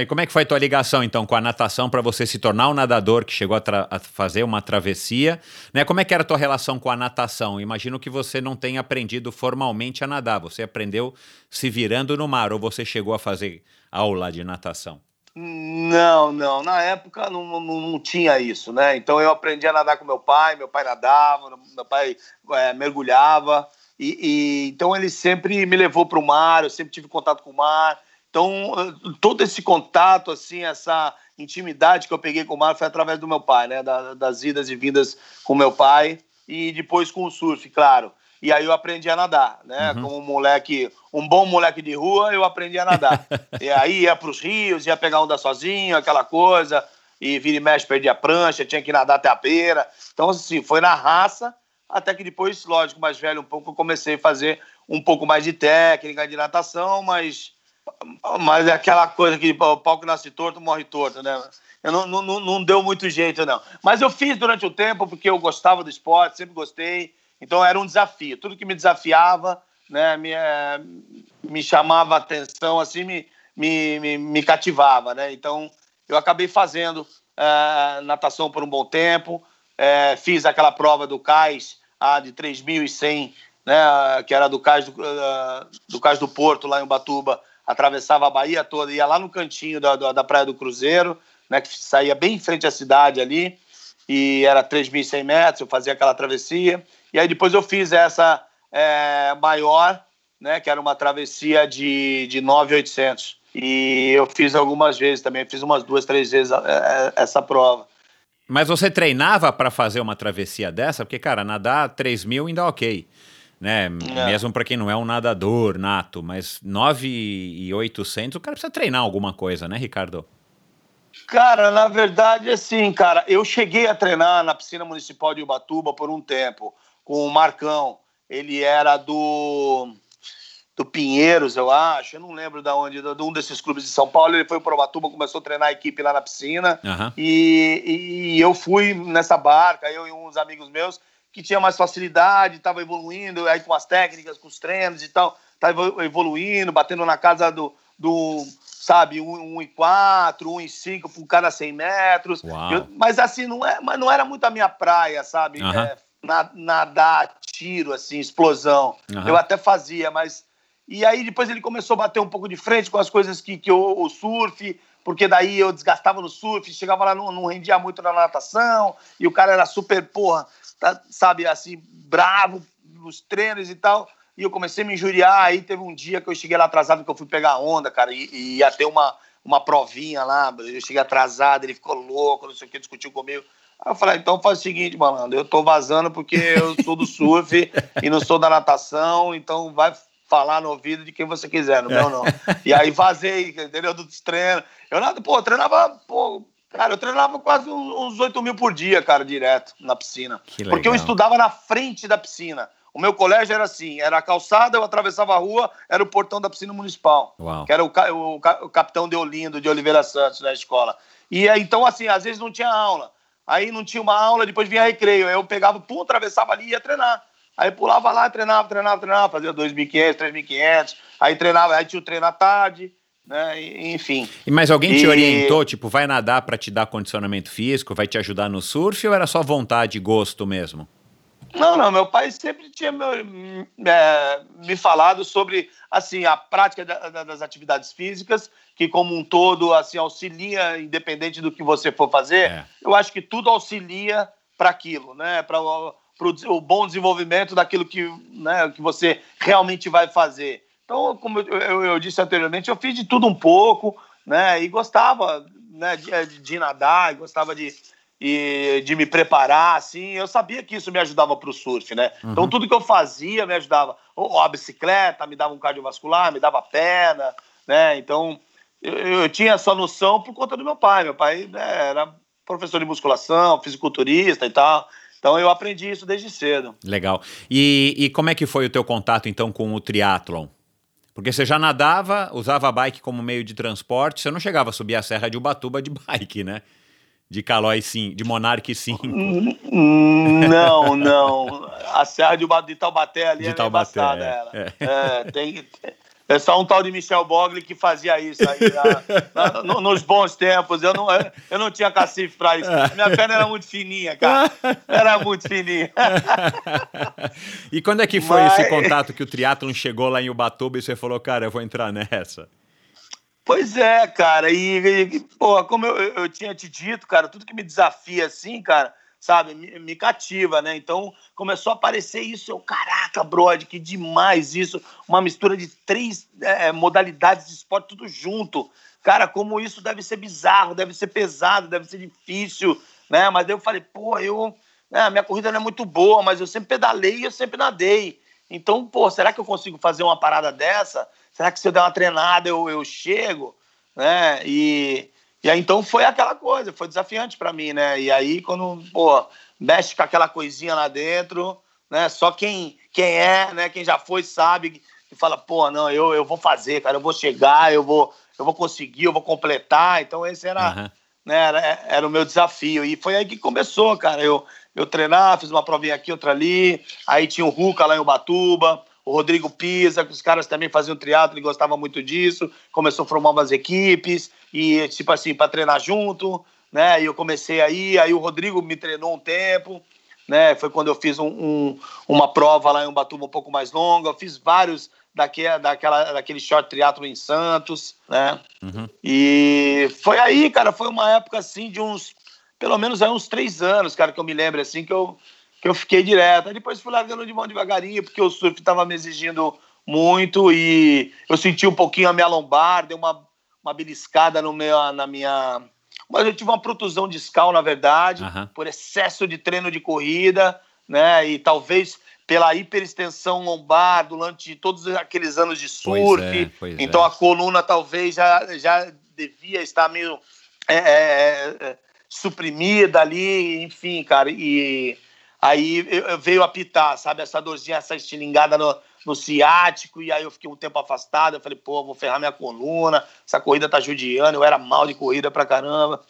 E como é que foi a tua ligação, então, com a natação para você se tornar um nadador que chegou a, a, fazer uma travessia? Né? Como é que era a tua relação com a natação? Imagino que você não tenha aprendido formalmente a nadar. Você aprendeu se virando no mar ou você chegou a fazer aula de natação? Não, não. Na época não, não, não, tinha isso, né? Então eu aprendi a nadar com meu pai, meu pai nadava, meu pai é, mergulhava. E, e, então ele sempre me levou para o mar, eu sempre tive contato com o mar. Então todo esse contato, assim, essa intimidade que eu peguei com o mar foi através do meu pai, né? Da, das idas e vindas com meu pai e depois com o surf, claro. E aí eu aprendi a nadar, né? Uhum. Como um moleque, um bom moleque de rua, eu aprendi a nadar. e aí ia para os rios, ia pegar onda sozinho, aquela coisa, e vira e mexe, perdia a prancha, tinha que nadar até a beira. Então, assim, foi na raça, até que depois, lógico, mais velho um pouco, eu comecei a fazer um pouco mais de técnica de natação, mas, mas é aquela coisa que o pau que nasce torto, morre torto, né? Eu não, não, não deu muito jeito, não. Mas eu fiz durante o tempo, porque eu gostava do esporte, sempre gostei. Então era um desafio. Tudo que me desafiava, né, me, eh, me chamava atenção, assim, me, me, me, me, cativava, né? Então eu acabei fazendo é, natação por um bom tempo, é, fiz aquela prova do cais a de 3.100, né, que era do cais do, uh, do cais do Porto lá em Ubatuba, atravessava a Bahia toda, ia lá no cantinho da, da, Praia do Cruzeiro, né, que saía bem em frente à cidade ali, e era 3.100 metros, eu fazia aquela travessia. E aí depois eu fiz essa é, maior, né, que era uma travessia de, de 9,800. E eu fiz algumas vezes também, fiz umas duas, três vezes é, essa prova. Mas você treinava para fazer uma travessia dessa? Porque, cara, nadar 3 mil ainda é ok. Né? É. Mesmo para quem não é um nadador nato, mas 9,800 o cara precisa treinar alguma coisa, né, Ricardo? Cara, na verdade, assim, cara, eu cheguei a treinar na piscina municipal de Ubatuba por um tempo com o Marcão. Ele era do do Pinheiros, eu acho. Eu não lembro de onde, de um desses clubes de São Paulo. Ele foi para Ubatuba, começou a treinar a equipe lá na piscina. Uhum. E, e, eu fui nessa barca, eu e uns amigos meus, que tinha mais facilidade, estava evoluindo, aí com as técnicas, com os treinos e tal, estava evoluindo, batendo na casa do, do sabe, 1,4, 1,5 por cada 100 metros. Eu, mas assim, não, é, mas não era muito a minha praia, sabe? Uhum. É, nadar, tiro, assim, explosão. Uhum. Eu até fazia, mas. E aí depois ele começou a bater um pouco de frente com as coisas que, que eu, o surf, porque daí eu desgastava no surf, chegava lá, não, não rendia muito na natação, e o cara era super, porra, tá, sabe, assim, bravo nos treinos e tal. E eu comecei a me injuriar. Aí teve um dia que eu cheguei lá atrasado, que eu fui pegar onda, cara, e, e ia ter uma, uma provinha lá. Eu cheguei atrasado, ele ficou louco, não sei o que, discutiu comigo. Aí eu falei, então faz o seguinte, malandro, eu tô vazando porque eu sou do surf e não sou da natação, então vai falar no ouvido de quem você quiser, no meu não. E aí vazei, entendeu? Dos treinos. Eu nada, pô, treinava, pô, cara, eu treinava quase uns 8 mil por dia, cara, direto na piscina. Porque eu estudava na frente da piscina. O meu colégio era assim, era a calçada, eu atravessava a rua, era o portão da piscina municipal. Uau. Que era o, o, o capitão Deolindo de Oliveira Santos na escola. E então, assim, às vezes não tinha aula. Aí não tinha uma aula, depois vinha recreio. Aí eu pegava, pum, atravessava ali e ia treinar. Aí pulava lá, treinava, treinava, treinava, fazia 2.500, 3.500. Aí treinava, aí tinha o treino à tarde, né? E, enfim. E mas alguém te e... orientou, tipo, vai nadar para te dar condicionamento físico, vai te ajudar no surf ou era só vontade e gosto mesmo? Não, não, meu pai sempre tinha me, é, me falado sobre assim a prática da, da, das atividades físicas, que como um todo assim auxilia, independente do que você for fazer. É. Eu acho que tudo auxilia para aquilo, né? Para o bom desenvolvimento daquilo que, né, que você realmente vai fazer. Então, como eu, eu, eu, disse anteriormente, eu fiz de tudo um pouco, né? E gostava né, de, de nadar, gostava de, e de me preparar, assim, eu sabia que isso me ajudava para o surf, né? Então, uhum. Então tudo que eu fazia me ajudava. Ou a bicicleta me dava um cardiovascular, me dava perna, né? Então eu, eu tinha essa noção por conta do meu pai. Meu pai né, era professor de musculação, fisiculturista e tal. Então eu aprendi isso desde cedo. Legal. E, e como é que foi o teu contato então com o triatlon? Porque você já nadava, usava a bike como meio de transporte, você não chegava a subir a serra de Ubatuba de bike, né? De Calói sim, de Monarque 5. Não, não. A Serra de, de Taubaté ali de é Taubaté, embaçada, é. É, tem, é só um tal de Michel Bogli que fazia isso aí, na, na, nos bons tempos. Eu não, eu não tinha cacife para isso. Minha perna era muito fininha, cara. Era muito fininha. e quando é que foi Mas... esse contato que o triatlon chegou lá em Ubatuba e você falou, cara, eu vou entrar nessa? Pois é, cara, e, e pô, como eu, eu tinha te dito, cara, tudo que me desafia assim, cara, sabe, me, me, cativa, né? Então começou a aparecer isso, eu, caraca, brother, que demais isso, uma mistura de três é, modalidades de esporte tudo junto. Cara, como isso deve ser bizarro, deve ser pesado, deve ser difícil, né? Mas eu falei, pô, eu, né, minha corrida não é muito boa, mas eu sempre pedalei e eu sempre nadei. Então, pô, será que eu consigo fazer uma parada dessa? será que se eu der uma treinada eu, eu chego? Né? E, e aí então foi aquela coisa, foi desafiante para mim, né? E aí quando, pô, mexe com aquela coisinha lá dentro, né? Só quem, quem é, né? Quem já foi sabe que fala, pô, não, eu, eu vou fazer, cara, eu vou chegar, eu vou, eu vou conseguir, eu vou completar. Então esse era, uhum. né, era, era o meu desafio. E foi aí que começou, cara. Eu, eu treinar, fiz uma provinha aqui, outra ali. Aí tinha o Ruca lá em Ubatuba o Rodrigo Pisa, que os caras também faziam triatlo e gostavam muito disso, começou a formar umas equipes e tipo assim para treinar junto, né? E eu comecei aí, aí o Rodrigo me treinou um tempo, né? Foi quando eu fiz um, um, uma prova lá em Ubatuba um pouco mais longa, eu fiz vários daquele, daquela, daquele short triatlo em Santos, né? Uhum. E foi aí, cara, foi uma época assim de uns, pelo menos aí uns três anos, cara, que eu me lembro assim que eu que eu fiquei direto. Aí depois fui largando de mão devagarinho, porque o surf estava me exigindo muito e eu senti um pouquinho a minha lombar, deu uma, uma beliscada no meu, na minha. Mas eu tive uma protusão discal, na verdade, uhum. por excesso de treino de corrida, né? E talvez pela hiperextensão lombar durante todos aqueles anos de surf. Pois é, pois então é. a coluna talvez já, já devia estar meio é, é, é suprimida ali, enfim, cara. E Aí veio apitar, sabe? Essa dorzinha, essa estilingada no, no ciático, e aí eu fiquei um tempo afastado. Eu falei, pô, vou ferrar minha coluna, essa corrida tá judiando, eu era mal de corrida pra caramba.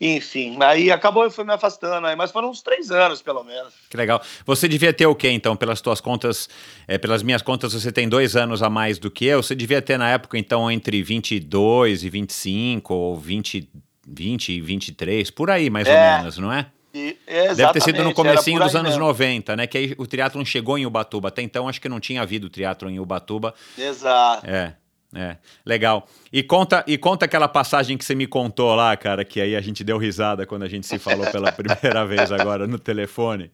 Enfim, aí acabou eu fui me afastando, aí, mas foram uns três anos, pelo menos. Que legal. Você devia ter o quê, então, pelas tuas contas, é, pelas minhas contas, você tem dois anos a mais do que eu, você devia ter na época, então, entre 22 e 25, ou 20, 20 e 23, por aí, mais é. ou menos, não é? E, Deve ter sido no comecinho dos anos mesmo. 90, né? Que aí o triatlon chegou em Ubatuba. Até então acho que não tinha havido triatlon em Ubatuba. Exato. É. É, legal. E conta, e conta aquela passagem que você me contou lá, cara, que aí a gente deu risada quando a gente se falou pela primeira vez agora no telefone.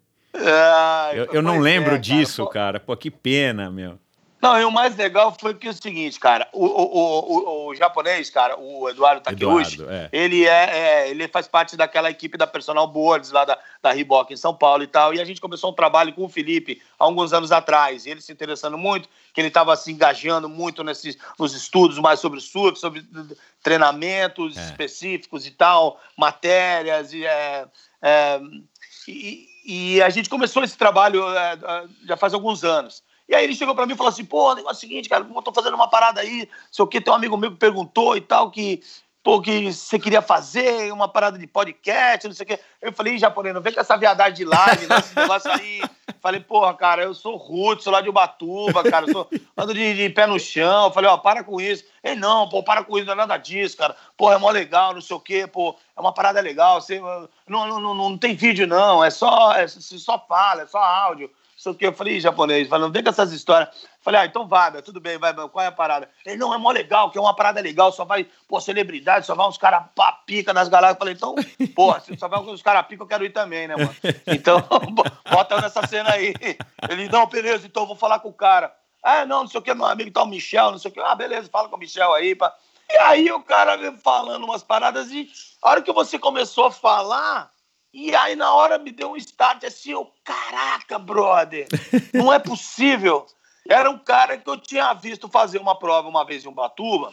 eu, eu não lembro é, disso, cara. cara. Pô, que pena, meu. Não, e o mais legal foi que é o seguinte, cara, o, o, o, o japonês, cara, o Eduardo Takeuchi, é. ele é, é, ele faz parte daquela equipe da Personal Boards lá da, da Reebok em São Paulo e tal, e a gente começou um trabalho com o Felipe há alguns anos atrás, ele se interessando muito, que ele estava se engajando muito nesses, nos estudos mais sobre surf, sobre treinamentos é. específicos e tal, matérias, e, é, é, e e a gente começou esse trabalho já faz alguns anos. E aí ele chegou para mim e falou assim: pô, o negócio é o seguinte, cara, eu tô fazendo uma parada aí, sei o que, tem um amigo meu que perguntou e tal, que pô, que você queria fazer uma parada de podcast, não sei o quê. Eu falei, japonês, não vem com essa viadagem de live, né, esse negócio aí. Falei, porra, cara, eu sou rude, sou lá de Ubatuba, cara, eu sou, ando de, de, pé no chão. Falei, ó, para com isso. Ele, não, pô, para com isso, não é nada disso, cara. Pô, é mó legal, não sei o quê, pô, é uma parada legal. Você, não, não, não, não tem vídeo, não, é só, é, só fala, é só áudio sei o que. Eu falei, japonês, falando, vem com essas histórias. Falei, ah, então vai, tudo bem, vai, qual é a parada? Ele, não, é mó legal, que é uma parada legal, só vai, pô, celebridade, só vai uns caras pica nas galáxias. Falei, então, pô, se só vai uns caras pica, eu quero ir também, né, mano? Então, bota nessa cena aí. Ele, não, beleza, então eu vou falar com o cara. Ah, não, não sei o que, meu amigo tá o Michel, não sei o que. Ah, beleza, fala com o Michel aí, pá. E aí o cara veio falando umas paradas e a hora que você começou a falar, e aí, na hora, me deu um start assim, eu, caraca, brother, não é possível. Era um cara que eu tinha visto fazer uma prova uma vez em Ubatuba,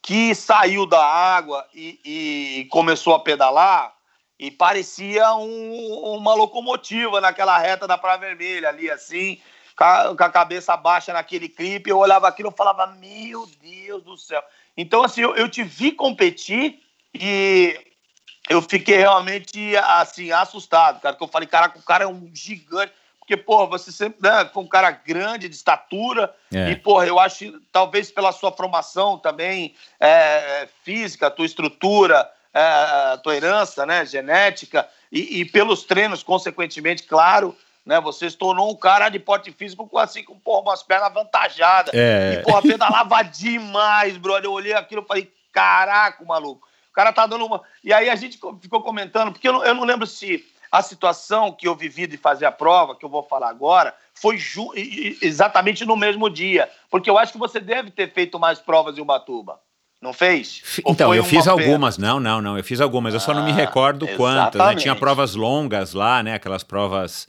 que saiu da água e, e começou a pedalar e parecia um, uma locomotiva naquela reta da Praia Vermelha ali, assim, com a, cabeça baixa naquele clipe. Eu olhava aquilo e falava, meu Deus do céu. Então, assim, eu, eu te vi competir e eu fiquei realmente, assim, assustado, cara. Que eu falei, caraca, o cara é um gigante. Porque, pô, você sempre né, foi um cara grande, de estatura. É. E, pô, eu acho, talvez pela sua formação também é, física, tua estrutura, é, tua herança, né, genética, e, e, pelos treinos, consequentemente, claro, né, você se tornou um cara de porte físico com, assim, com, porra, umas pernas avantajadas. É. E, porra, pedalava demais, brother. Eu olhei aquilo e falei, caraca, maluco o cara tá dando uma. E aí a gente ficou comentando, porque eu não, eu não lembro se a situação que eu vivi de fazer a prova, que eu vou falar agora, foi ju... exatamente no mesmo dia. Porque eu acho que você deve ter feito mais provas em Ubatuba. Não fez? Então, eu fiz algumas. Não, não, não. Eu fiz algumas. Eu só não me ah, recordo ah, quantas. Né? Tinha provas longas lá, né? Aquelas provas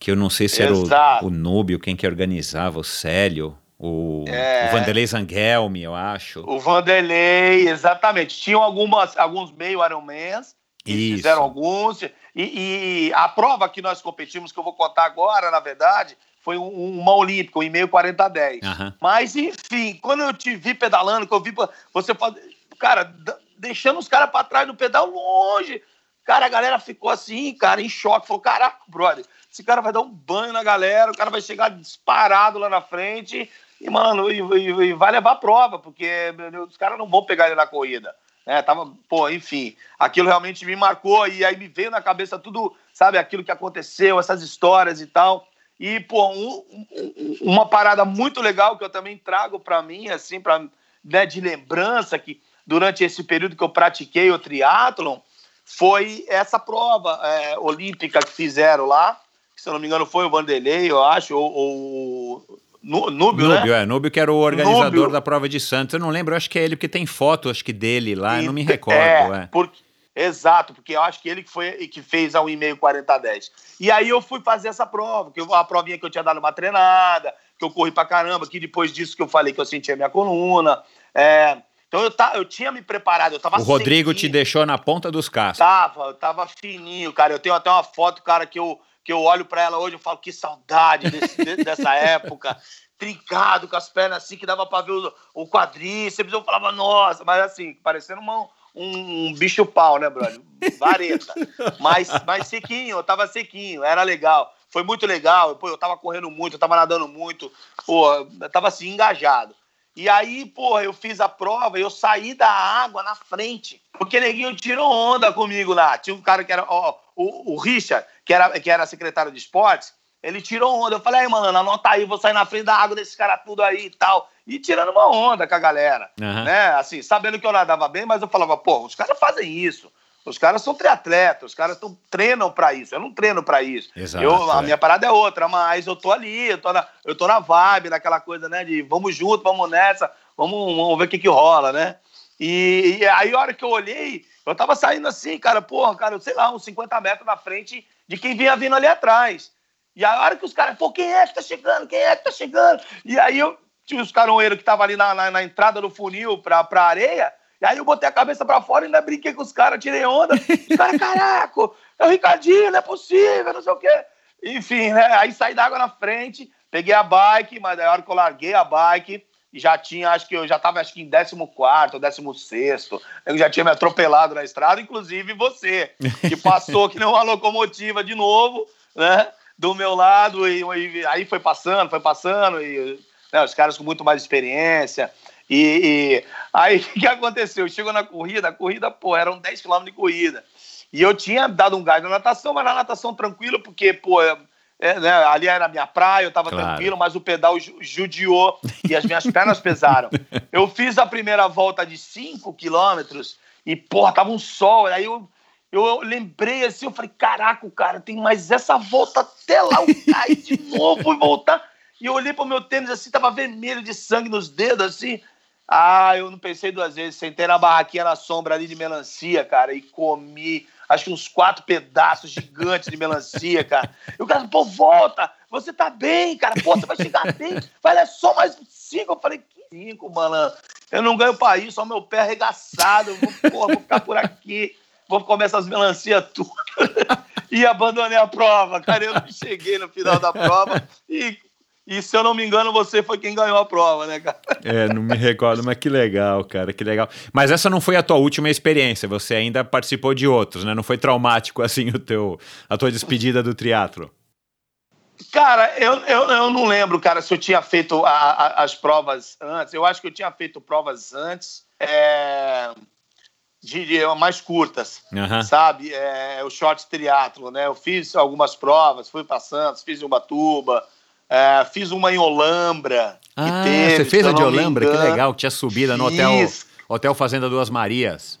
que eu não sei se era o, o Núbio, quem que organizava, o Célio. O, é, o Vanderlei Zangelmi, eu acho. O Vanderlei, exatamente. Tinham algumas, alguns meio Ironmans, fizeram alguns. E, e, a prova que nós competimos, que eu vou contar agora, na verdade, foi um, uma olímpica, um e meio 40 a 10. Uhum. Mas, enfim, quando eu te vi pedalando, que eu vi você fazer. Cara, deixando os caras para trás no pedal longe. Cara, a galera ficou assim, cara, em choque. Falou: caraca, brother, esse cara vai dar um banho na galera, o cara vai chegar disparado lá na frente e, mano, e, e, e vai levar a prova, porque os caras não vão pegar ele na corrida. Né? Tava, pô, enfim, aquilo realmente me marcou e aí me veio na cabeça tudo, sabe, aquilo que aconteceu, essas histórias e tal. E, pô, um, um, uma parada muito legal que eu também trago para mim, assim, pra, né, de lembrança, que durante esse período que eu pratiquei o triatlon, foi essa prova é, olímpica que fizeram lá, que, se eu não me engano foi o Vanderlei, eu acho, ou, ou Núbio, Núbio, né? é. Núbio que era o organizador Núbio. da prova de Santos. Eu não lembro, acho que é ele, porque tem foto, acho que dele lá, e, eu não me recordo. É, é. Porque, exato, porque eu acho que ele que foi que fez a 1,5 40 a 10. E aí eu fui fazer essa prova, que eu, a provinha que eu tinha dado uma treinada, que eu corri pra caramba, que depois disso que eu falei que eu sentia minha coluna. É, então eu, tá, eu tinha me preparado, eu tava O Rodrigo sequinho. te deixou na ponta dos cascos. Tava, eu tava fininho, cara. Eu tenho até uma foto, cara, que eu que eu olho para ela hoje e falo que saudade desse, dessa época, trincado, com as pernas assim, que dava para ver o, o quadríceps. Eu falava, nossa, mas assim, parecendo uma, um, um bicho pau, né, brother? Vareta. mas, mas sequinho, eu tava sequinho, era legal. Foi muito legal, pô, eu tava correndo muito, eu tava nadando muito, pô, eu tava assim, engajado. E aí, porra, eu fiz a prova e eu saí da água na frente. Porque neguinho tirou onda comigo lá. Tinha um cara que era, ó, o, o Richard, que era, que era secretário de esportes, ele tirou onda. Eu falei, aí, mano, anota aí, vou sair na frente da água desses caras tudo aí e tal. E tirando uma onda com a galera. Uhum. Né? Assim, sabendo que eu nadava bem, mas eu falava, pô, os caras fazem isso. Os caras são triatletas, os caras tão, treinam para isso. Eu não treino para isso. Exato, eu, a é. minha parada é outra, mas eu tô ali, eu tô, na, eu tô na vibe, naquela coisa, né? De vamos junto, vamos nessa, vamos, vamos ver o que que rola, né? E, e, aí, a hora que eu olhei, eu tava saindo assim, cara, porra, cara, sei lá, uns 50 metros na frente de quem vinha vindo ali atrás. E a hora que os caras, pô, quem é que tá chegando? Quem é que tá chegando? E aí eu os caroeiros que estavam ali na, na, na, entrada do funil pra, pra areia, E aí eu botei a cabeça pra fora e ainda brinquei com os caras, tirei onda. Os caras, caraca, é o Ricardinho, não é possível, não sei o quê. Enfim, né? Aí saí da água na frente, peguei a bike, mas na hora que eu larguei a bike, já tinha, acho que eu já estava acho que em 14 ou 16. Eu já tinha me atropelado na estrada, inclusive você, que passou que nem uma locomotiva de novo, né? Do meu lado, e, e aí foi passando, foi passando, e né, os caras com muito mais experiência. E, e aí o que aconteceu? Chegou na corrida, a corrida, pô, eram 10 km de corrida. E eu tinha dado um gás na natação, mas na natação tranquilo, porque, pô, é, né, ali era a minha praia, eu tava claro. tranquilo, mas o pedal judiou e as minhas pernas pesaram. Eu fiz a primeira volta de 5 quilômetros e, porra, tava um sol. Aí eu, eu lembrei assim, eu falei, caraca, cara, tem mais essa volta até lá, eu caí de novo e voltar. E eu olhei pro meu tênis assim, tava vermelho de sangue nos dedos, assim. Ah, eu não pensei duas vezes. Sentei na barraquinha na sombra ali de melancia, cara, e comi acho que uns quatro pedaços gigantes de melancia, cara. E o cara, pô, volta, você tá bem, cara, pô, você vai chegar bem. Vai, é só mais cinco. Eu falei, que cinco, mano. Eu não ganho pra isso, só meu pé arregaçado. Eu vou, porra, vou ficar por aqui, vou comer essas melancias tudo. e abandonei a prova, cara. Eu não cheguei no final da prova e e se eu não me engano, você foi quem ganhou a prova, né, cara? É, não me recordo, mas que legal, cara, que legal. Mas essa não foi a tua última experiência, você ainda participou de outros, né? Não foi traumático assim o teu, a tua despedida do triatlo? Cara, eu, eu, eu não lembro, cara, se eu tinha feito a, a, as provas antes. Eu acho que eu tinha feito provas antes, é, de, mais curtas, uhum. sabe? É, o short triatlo, né? Eu fiz algumas provas, fui para Santos, fiz em Ubatuba, é, fiz uma em Olambra. Ah, teve, você fez a de Olambra? Que legal, que tinha subida no hotel, hotel Fazenda Duas Marias.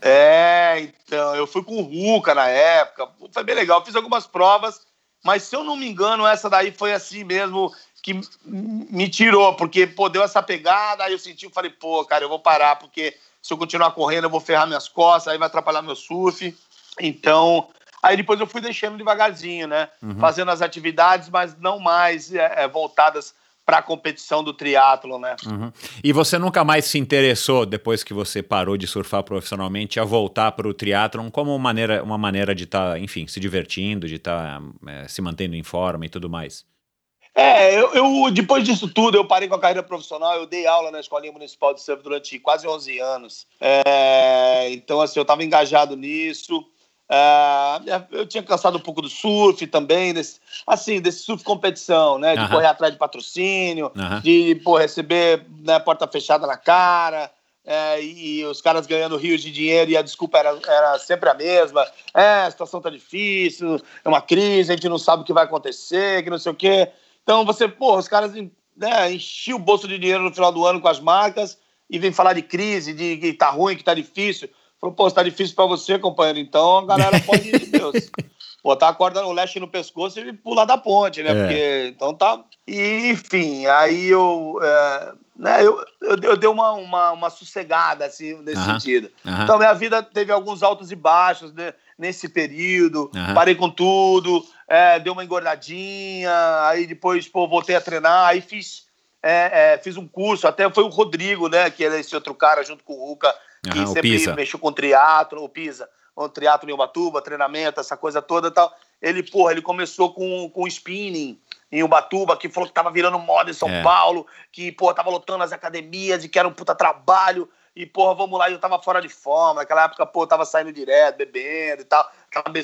É, então, eu fui com o Ruca na época, foi bem legal, fiz algumas provas, mas se eu não me engano, essa daí foi assim mesmo que me tirou, porque pô, deu essa pegada, aí eu senti, eu falei, pô, cara, eu vou parar, porque se eu continuar correndo, eu vou ferrar minhas costas, aí vai atrapalhar meu surf. Então, Aí depois eu fui deixando devagarzinho, né? Uhum. Fazendo as atividades, mas não mais é, é, voltadas para a competição do triatlo, né? Uhum. E você nunca mais se interessou depois que você parou de surfar profissionalmente a voltar para o triatlon como uma maneira, uma maneira de estar, tá, enfim, se divertindo, de estar tá, é, se mantendo em forma e tudo mais? É, eu, eu, depois disso tudo, eu parei com a carreira profissional, eu dei aula na Escolinha Municipal de Surf durante quase 11 anos. É, então, assim, eu estava engajado nisso. Uh, eu tinha cansado um pouco do surf também, desse, assim, desse surf competição, né? De uhum. correr atrás de patrocínio, uhum. de pô, receber né, porta fechada na cara, é, e, os caras ganhando rios de dinheiro e a desculpa era, era sempre a mesma. É, a situação tá difícil, é uma crise, a gente não sabe o que vai acontecer, que não sei o quê. Então você, pô, os caras né, enchiam o bolso de dinheiro no final do ano com as marcas e vem falar de crise, de que tá ruim, que tá difícil. Falou, pô, tá difícil pra você, companheiro. Então a galera pode ir Deus. Botar a corda no leste no pescoço e pular da ponte, né? É. Porque, então tá. E, enfim, aí eu. É, né, eu, eu, eu dei uma, uma, uma sossegada, assim, nesse uh -huh. sentido. Uh -huh. Então, minha vida teve alguns altos e baixos né, nesse período. Uh -huh. Parei com tudo, é, dei uma engordadinha, aí depois, pô, voltei a treinar, aí fiz. É, é, fiz um curso, até foi o Rodrigo, né? Que era esse outro cara, junto com o Ruca, que uhum, sempre mexeu com triatlo, o Pisa, o triatlo em Ubatuba, treinamento, essa coisa toda e tal. Ele, porra, ele começou com, com spinning em Ubatuba, que falou que tava virando moda em São é. Paulo, que, porra, tava lotando as academias e que era um puta trabalho. E, porra, vamos lá, eu tava fora de forma. Naquela época, pô, tava saindo direto, bebendo e tal.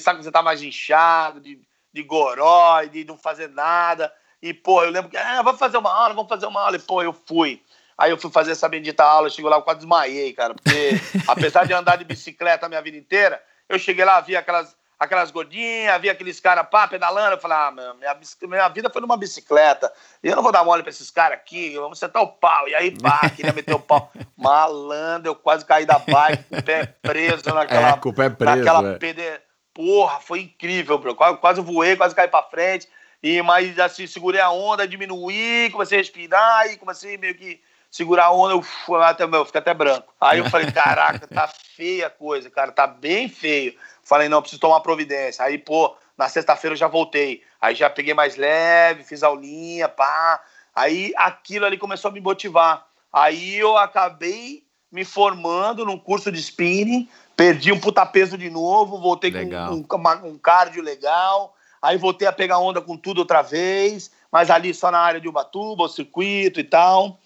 Sabe que você tava mais inchado, de, de goró, de não fazer nada. E, pô, eu lembro que, ah, vamos fazer uma aula, vamos fazer uma aula. E, pô, eu fui. Aí eu fui fazer essa bendita aula, chegou lá, eu quase desmaiei, cara. Porque apesar de andar de bicicleta a minha vida inteira, eu cheguei lá, vi aquelas, aquelas gordinhas, vi aqueles caras pá, pedalando. Eu falei, ah, minha, minha vida foi numa bicicleta. E eu não vou dar mole pra esses caras aqui, vamos sentar o pau. E aí, pá, queria meter o pau. Malandro, eu quase caí da bike, com o pé preso naquela. É, com o pé preso. Naquela é. pede... Porra, foi incrível, bro. Quase, quase voei, quase caí pra frente. E, mas assim, segurei a onda, diminuí, comecei a respirar e comecei meio que segurar a onda, eu, até, meu, fica até branco. Aí eu falei, caraca, tá feia a coisa, cara, tá bem feio. Falei, não, preciso tomar providência. Aí, pô, na sexta-feira eu já voltei. Aí já peguei mais leve, fiz aulinha, pá. Aí aquilo ali começou a me motivar. Aí eu acabei me formando num curso de spinning, perdi um puta peso de novo, voltei Legal. com um, um cardio legal, aí voltei a pegar onda com tudo outra vez, mas ali só na área de Ubatuba, o circuito e tal.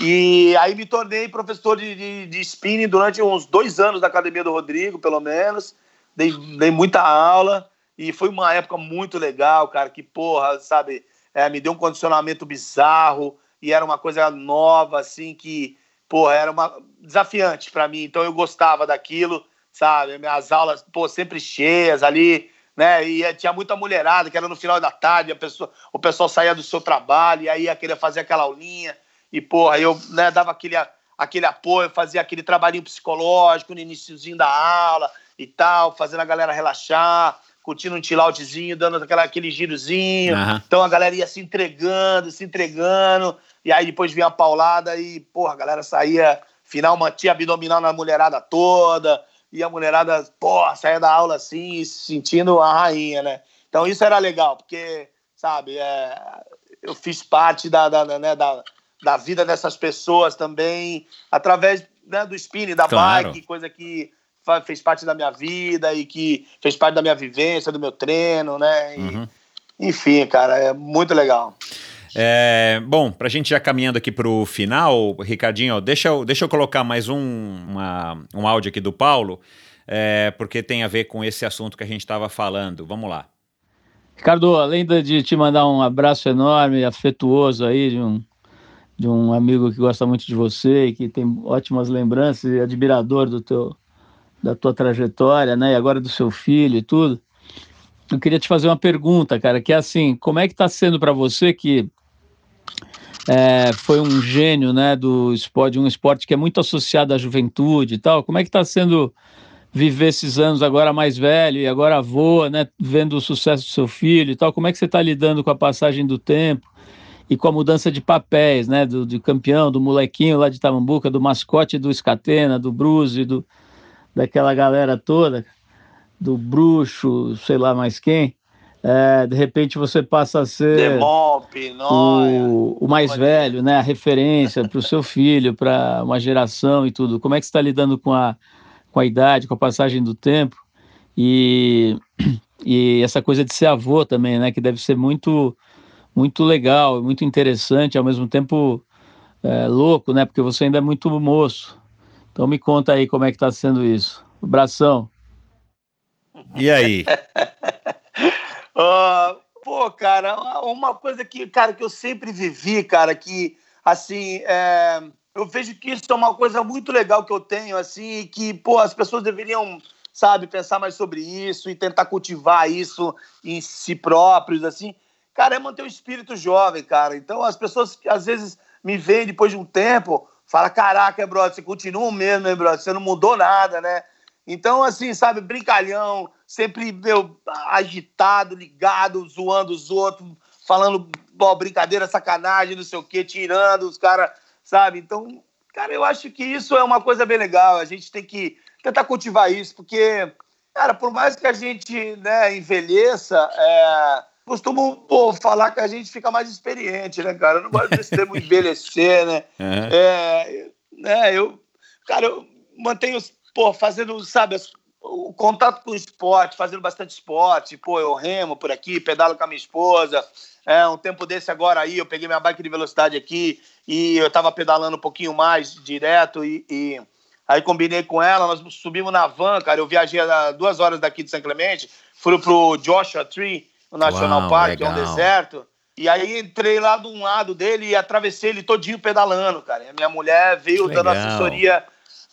E aí me tornei professor de, de, de spinning durante uns dois anos da academia do Rodrigo, pelo menos. Dei, dei muita aula e foi uma época muito legal, cara. Que porra, sabe? É, me deu um condicionamento bizarro e era uma coisa nova, assim, que, porra, era uma desafiante para mim. Então eu gostava daquilo, sabe? Minhas aulas, pô, sempre cheias ali, né? E tinha muita mulherada que era no final da tarde, a pessoa, o pessoal saía do seu trabalho e aí ia querer fazer aquela aulinha. E, porra, eu né, dava aquele, aquele apoio, fazia aquele trabalhinho psicológico no iníciozinho da aula e tal, fazendo a galera relaxar, curtindo um chill-outzinho, dando aquela, aquele girozinho. Aham. Então a galera ia se entregando, se entregando, e aí depois vinha a paulada e, porra, a galera saía, final mantinha abdominal na mulherada toda, e a mulherada, porra, saía da aula assim, se sentindo a rainha, né? Então isso era legal, porque, sabe, é, eu fiz parte da, da, né, da, da vida dessas pessoas também, através né, do spinning, da Claro. bike, coisa que fez parte da minha vida e que fez parte da minha vivência, do meu treino, né? E, Uhum. Enfim, cara, é muito legal. É, bom, pra gente já caminhando aqui pro final, Ricardinho, deixa eu, deixa eu colocar mais um, uma- um áudio aqui do Paulo, é, porque tem a ver com esse assunto que a gente estava falando. Vamos lá. Ricardo, além de- de te mandar um abraço enorme, afetuoso aí, de um, de um amigo que gosta muito de você e que tem ótimas lembranças e admirador do teu, da tua trajetória, né? E agora do seu filho e tudo. Eu queria te fazer uma pergunta, cara, que é assim, como é que está sendo para você que é, foi um gênio, né, do esporte, um esporte que é muito associado à juventude e tal. Como é que está sendo viver esses anos agora mais velho e agora avô, né, vendo o sucesso do seu filho e tal? Como é que você está lidando com a passagem do tempo e com a mudança de papéis, né, do, do campeão, do molequinho lá de Tamambuca, do mascote do Escatena, do Bruce, do daquela galera toda, do bruxo, sei lá mais quem. É, de repente você passa a ser Pinóia. o, o mais velho, né? A referência para o seu filho, para uma geração e tudo. Como é que você está lidando com a, com a idade, com a passagem do tempo? E, e essa coisa de ser avô também, né? Que deve ser muito, muito legal, muito interessante, ao mesmo tempo é, louco, né? Porque você ainda é muito moço. Então me conta aí como é que está sendo isso. Abração. E aí? Ah, pô, cara, uma coisa que, cara, que eu sempre vivi, cara, que, assim, é, eu vejo que isso é uma coisa muito legal que eu tenho, assim, e que, pô, as pessoas deveriam, sabe, pensar mais sobre isso e tentar cultivar isso em si próprios, assim. Cara, é manter o espírito jovem, cara. Então, as pessoas, que às vezes, me veem depois de um tempo, fala caraca, brother, você continua o mesmo, hein, brother? Você não mudou nada, né? Então, assim, sabe, brincalhão, sempre meu, agitado, ligado, zoando os outros, falando ó, brincadeira, sacanagem, não sei o quê, tirando os caras, sabe? Então, cara, eu acho que isso é uma coisa bem legal. A gente tem que tentar cultivar isso, porque, cara, por mais que a gente né, envelheça, é, costumo pô, falar que a gente fica mais experiente, né, cara? Eu não gosto desse termo envelhecer, né? Uhum. É, né, eu, cara, eu mantenho, pô, fazendo, sabe, o contato com o esporte, fazendo bastante esporte, pô, eu remo por aqui, pedalo com a minha esposa. É, um tempo desse agora aí, eu peguei minha bike de velocidade aqui e eu tava pedalando um pouquinho mais direto e, e aí combinei com ela, nós subimos na van, cara, eu viajei a duas horas daqui de São Clemente, fui pro Joshua Tree, no National Uau, Park, que é um legal. deserto, e aí entrei lá de um lado dele e atravessei ele todinho pedalando, cara. E a minha mulher veio dando legal. assessoria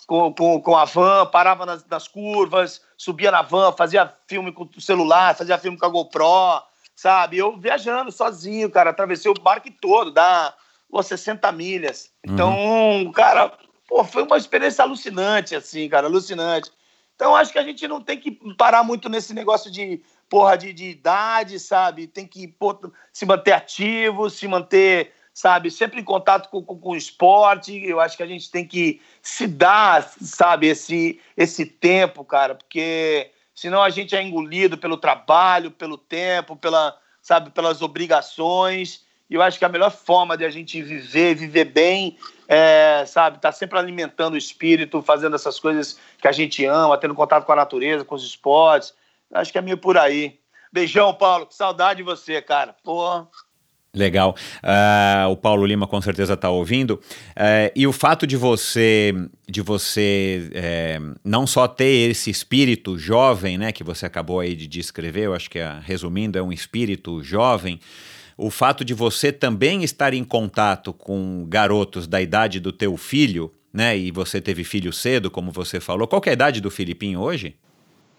com, com, com a van, parava nas, nas curvas, subia na van, fazia filme com o celular, fazia filme com a GoPro, sabe? Eu viajando sozinho, cara, atravessei o parque todo, dá pô, 60 milhas. Então, cara, pô, foi uma experiência alucinante, assim, cara, alucinante. Então, acho que a gente não tem que parar muito nesse negócio de, porra, de, de idade, sabe? Tem que se manter ativo, se manter, sabe, sempre em contato com, com, com o esporte. Eu acho que a gente tem que se dar, sabe, esse, esse tempo, cara, porque senão a gente é engolido pelo trabalho, pelo tempo, pela, sabe, pelas obrigações. E eu acho que a melhor forma de a gente viver, viver bem, é, sabe, tá sempre alimentando o espírito, fazendo essas coisas que a gente ama, tendo contato com a natureza, com os esportes. Acho que é meio por aí. Beijão, Paulo. Que saudade de você, cara. Pô. Legal. Uh, o Paulo Lima com certeza está ouvindo. Uh, e o fato de você, de você é, não só ter esse espírito jovem, né, que você acabou aí de descrever, eu acho que, é, resumindo, é um espírito jovem. O fato de você também estar em contato com garotos da idade do teu filho, né, e você teve filho cedo, como você falou. Qual é a idade do Filipinho hoje?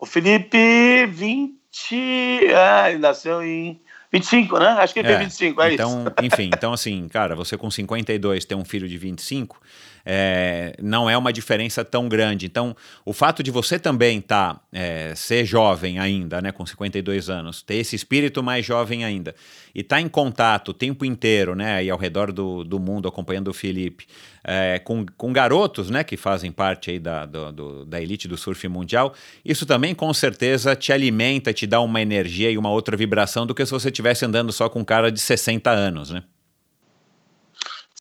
O Felipe, 20. É, nasceu em 25, né? Acho que ele é, tem 25, é então, isso. Enfim, então assim, cara, você com 52 ter um filho de 25, é, não é uma diferença tão grande. Então, o fato de você também tá, é, ser jovem ainda, né, com 52 anos, ter esse espírito mais jovem ainda, e estar tá em contato o tempo inteiro, né, e ao redor do, do mundo, acompanhando o Felipe, é, com, com garotos, né, que fazem parte aí da, do, do, da elite do surf mundial, isso também com certeza te alimenta, te dá uma energia e uma outra vibração do que se você estivesse andando só com um cara de 60 anos, né?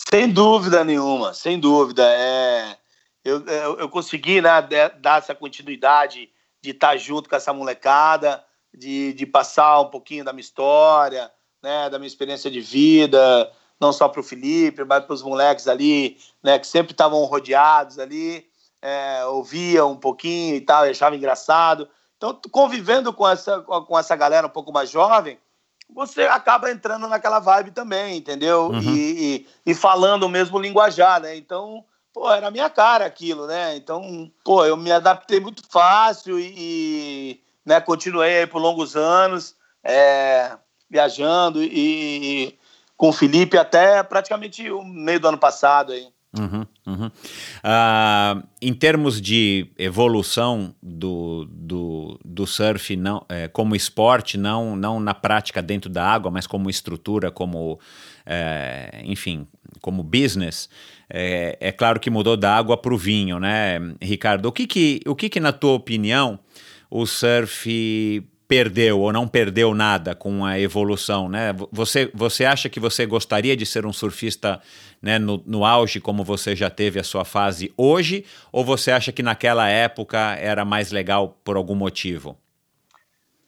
Sem dúvida nenhuma, sem dúvida. É, eu, eu, eu consegui né, dar essa continuidade de estar junto com essa molecada, de, de passar um pouquinho da minha história, né, da minha experiência de vida, não só para o Felipe, mas para os moleques ali, né, que sempre estavam rodeados ali, é, ouvia um pouquinho e tal, achava engraçado. Então, convivendo com essa, com essa galera um pouco mais jovem, você acaba entrando naquela vibe também, entendeu? Uhum. E, e, e, falando o mesmo linguajar, né? Então, pô, era a minha cara aquilo, né? Então, pô, eu me adaptei muito fácil e, e né, continuei aí por longos anos, é, viajando e, com o Felipe até praticamente o meio do ano passado aí. Uhum, uhum. Uh, em termos de evolução do, do, do surf não, é, como esporte, não, não na prática dentro da água, mas como estrutura, como, é, enfim, como business, é, é, claro que mudou da água para o vinho, né, Ricardo? O que que, o que que, na tua opinião, o surf perdeu ou não perdeu nada com a evolução, né? Você, você acha que você gostaria de ser um surfista né, no, no auge como você já teve a sua fase hoje, ou você acha que naquela época era mais legal por algum motivo?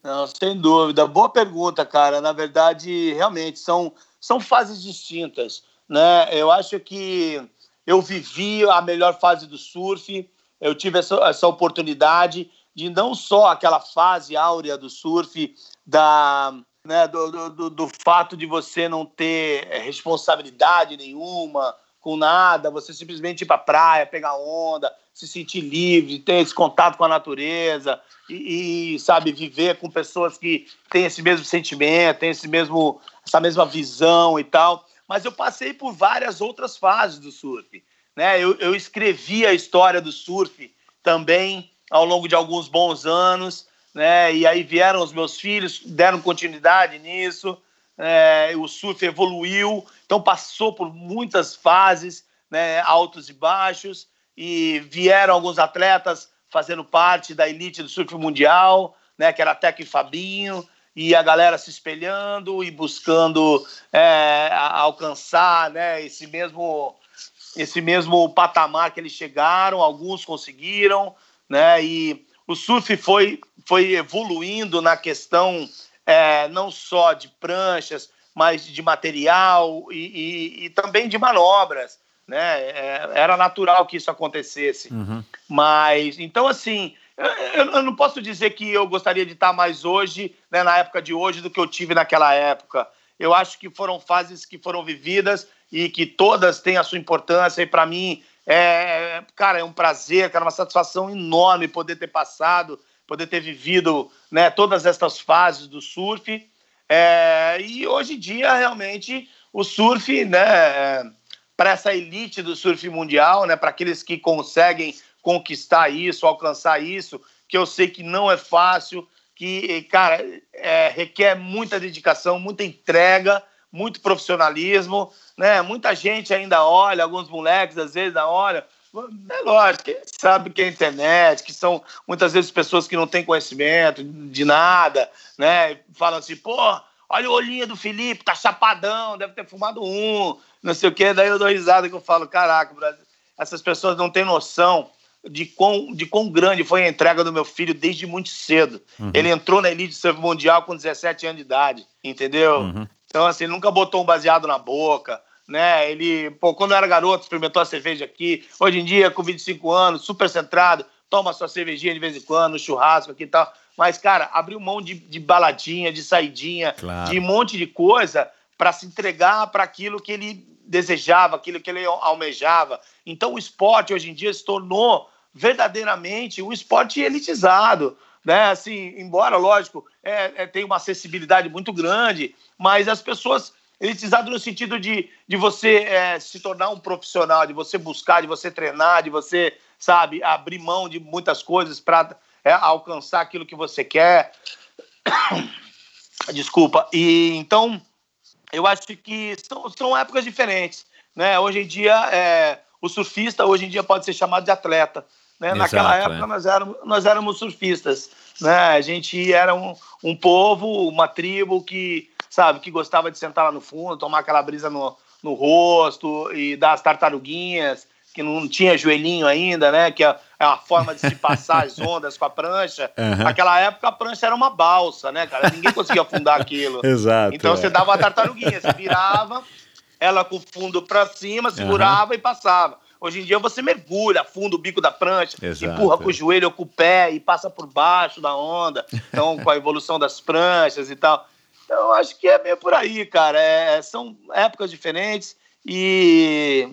Não, sem dúvida. Boa pergunta, cara. Na verdade, realmente são, são fases distintas, né? Eu acho que eu vivi a melhor fase do surf, eu tive essa, essa oportunidade de não só aquela fase áurea do surf, da, né, do, do, do fato de você não ter eh, responsabilidade nenhuma com nada, você simplesmente ir para a praia, pegar onda, se sentir livre, ter esse contato com a natureza e, e, sabe, viver com pessoas que têm esse mesmo sentimento, têm esse mesmo, essa mesma visão e tal. Mas eu passei por várias outras fases do surf. Né? Eu, eu escrevi a história do surf também ao longo de alguns bons anos, né? E aí vieram os meus filhos, deram continuidade nisso. É, o surf evoluiu, então passou por muitas fases, né? Altos e baixos, e vieram alguns atletas fazendo parte da elite do surf mundial, né? Que era Teco e Fabinho, e a galera se espelhando e buscando é, alcançar, né? Esse mesmo esse mesmo patamar que eles chegaram, alguns conseguiram, né? E o surf foi, foi evoluindo na questão é, não só de pranchas, mas de material e, e, e também de manobras, né? É, era natural que isso acontecesse. Uhum. Mas, então, assim, eu, eu, não posso dizer que eu gostaria de estar mais hoje, né, na época de hoje, do que eu tive naquela época. Eu acho que foram fases que foram vividas e que todas têm a sua importância, e para mim é, cara, é um prazer, cara, uma satisfação enorme poder ter passado, poder ter vivido né, todas estas fases do surf. É, e hoje em dia, realmente, o surf, né, para essa elite do surf mundial, né, para aqueles que conseguem conquistar isso, alcançar isso, que eu sei que não é fácil, que, cara, é, requer muita dedicação, muita entrega, muito profissionalismo, né? Muita gente ainda olha, alguns moleques às vezes olha. É lógico, quem sabe que é internet, que são muitas vezes pessoas que não têm conhecimento de nada, né? Falam assim, pô, olha o olhinho do Felipe, tá chapadão, deve ter fumado um, não sei o quê. Daí eu dou risada que eu falo, caraca, Brasil, essas pessoas não têm noção de quão, de quão grande foi a entrega do meu filho desde muito cedo. Uhum. Ele entrou na elite surf mundial com 17 anos de idade, entendeu? Uhum. Então, assim, ele nunca botou um baseado na boca, né? Ele, pô, quando era garoto, experimentou a cerveja aqui. Hoje em dia, com 25 anos, super centrado, toma sua cervejinha de vez em quando, churrasco aqui e tal. Mas, cara, abriu mão de, de baladinha, de saidinha, claro. de um monte de coisa para se entregar para aquilo que ele desejava, aquilo que ele almejava. Então, o esporte hoje em dia se tornou verdadeiramente um esporte elitizado. Né? Assim, embora, lógico, é, é, tem uma acessibilidade muito grande, mas as pessoas elitizado no sentido de, de você é, se tornar um profissional, de você buscar, de você treinar, de você, sabe, abrir mão de muitas coisas para é, alcançar aquilo que você quer. Desculpa. E então, eu acho que são, são épocas diferentes. Né? Hoje em dia, é, o surfista hoje em dia pode ser chamado de atleta. Né? Exato, Naquela época, é. nós, éramos, nós éramos surfistas. Né? A gente era um, um povo, uma tribo que, sabe, que gostava de sentar lá no fundo, tomar aquela brisa no, no rosto e dar as tartaruguinhas, que não tinha joelhinho ainda, né? Que é, é uma forma de se passar as ondas com a prancha. Uhum. Naquela época a prancha era uma balsa, né, cara? Ninguém conseguia afundar aquilo. Exato. Então é. você dava a tartaruguinha, você virava, ela com o fundo para cima, segurava uhum. e passava. Hoje em dia você mergulha, afunda o bico da prancha, Exato. empurra com o joelho ou com o pé e passa por baixo da onda. Então, com a evolução das pranchas e tal. Então, eu acho que é meio por aí, cara. É, são épocas diferentes e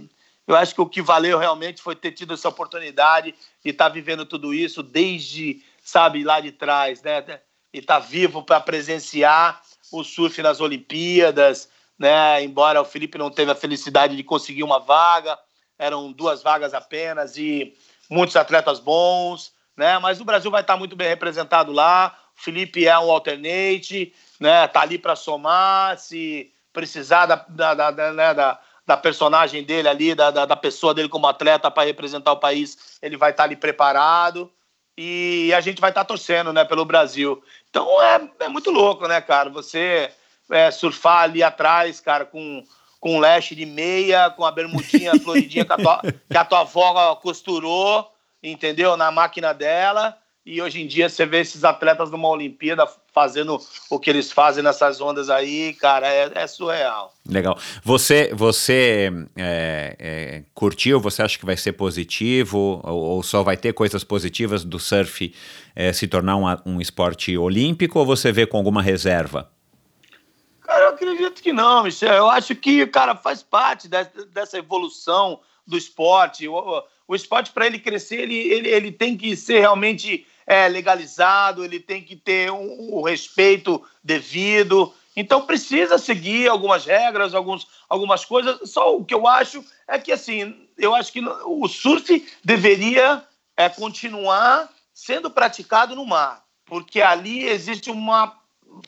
eu acho que o que valeu realmente foi ter tido essa oportunidade e estar tá vivendo tudo isso desde, sabe, lá de trás, né? E estar tá vivo para presenciar o surf nas Olimpíadas, né? Embora o Felipe não teve a felicidade de conseguir uma vaga, eram duas vagas apenas e muitos atletas bons, né? Mas o Brasil vai estar muito bem representado lá. O Felipe é um alternate, né? Tá ali para somar, se precisar da, da, da, da, né? da, da personagem dele ali, da, da, da pessoa dele como atleta para representar o país, ele vai estar ali preparado e a gente vai estar torcendo, né, pelo Brasil. Então é, é muito louco, né, cara? Você é, surfar ali atrás, cara, com com leste de meia, com a bermudinha floridinha que, a tua, que a tua avó costurou, entendeu? Na máquina dela. E hoje em dia você vê esses atletas numa Olimpíada fazendo o que eles fazem nessas ondas aí, cara, é, é surreal. Legal. Você, você é, é, curtiu? Você acha que vai ser positivo? Ou, ou só vai ter coisas positivas do surf é, se tornar um, um esporte olímpico? Ou você vê com alguma reserva? Cara, eu acredito que não, Michel. Eu acho que, cara, faz parte dessa evolução do esporte. O, o esporte, para ele crescer, ele, ele, ele tem que ser realmente é, legalizado, ele tem que ter o um, um respeito devido. Então precisa seguir algumas regras, alguns, algumas coisas. Só o que eu acho é que assim, eu acho que o surf deveria é, continuar sendo praticado no mar, porque ali existe uma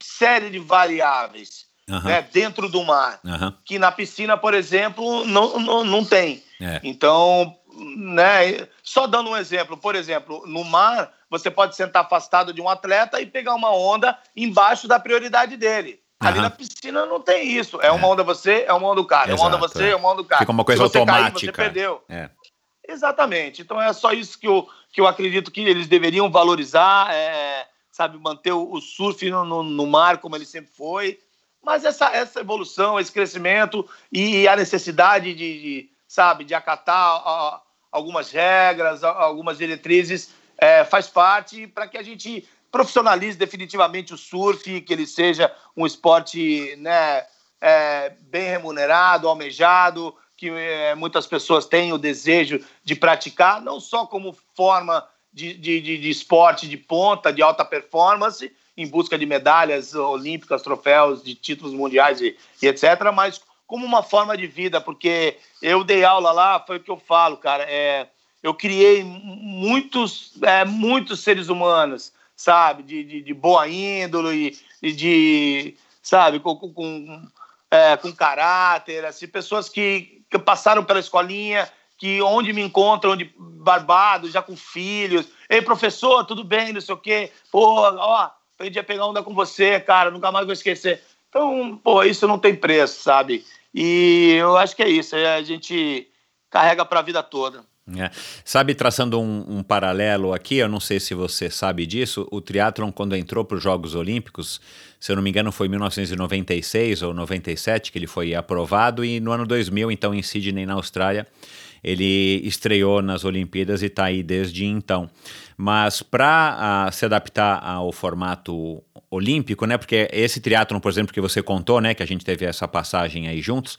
série de variáveis uhum. né, dentro do mar, uhum. que na piscina, por exemplo, não, não, não tem. É. Então, né, só dando um exemplo, por exemplo, no mar, você pode sentar afastado de um atleta e pegar uma onda embaixo da prioridade dele. Uhum. Ali na piscina não tem isso. É, é, uma onda você, é uma onda do cara. Exato, é uma onda você, é. é uma onda do cara. Fica uma coisa você automática. Cair, você perdeu. É. Exatamente. Então é só isso que eu, que eu acredito que eles deveriam valorizar, é, sabe, manter o, o surf no, no, no, mar como ele sempre foi. Mas essa, essa evolução, esse crescimento e a necessidade de, de sabe, de acatar algumas regras, algumas diretrizes, é, faz parte para que a gente profissionalize definitivamente o surf, que ele seja um esporte né, é, bem remunerado, almejado, que é, muitas pessoas têm o desejo de praticar, não só como forma de, de, de, de esporte de ponta, de alta performance, em busca de medalhas olímpicas, troféus, de títulos mundiais e, e, etc., mas como uma forma de vida, porque eu dei aula lá, foi o que eu falo, cara, é, eu criei muitos, é, muitos seres humanos, sabe, de, de, de boa índole e de, sabe, com, com, é, com caráter, assim, pessoas que, que passaram pela escolinha, que onde me encontram, onde barbado, já com filhos, ei, professor, tudo bem, não sei o quê, pô, ó, aprendi a pegar onda com você, cara, nunca mais vou esquecer. Então, pô, isso não tem preço, sabe? E eu acho que é isso, é, a gente carrega para a vida toda. É. Sabe, traçando um, um, paralelo aqui, eu não sei se você sabe disso, o triatlon, quando entrou para os Jogos Olímpicos, se eu não me engano, foi em 1996 ou 97 que ele foi aprovado, e no ano 2000, então, em Sydney, na Austrália, ele estreou nas Olimpíadas e está aí desde então. Mas para ah, se adaptar ao formato olímpico, né? Porque esse triatlon, por exemplo, que você contou, né? Que a gente teve essa passagem aí juntos.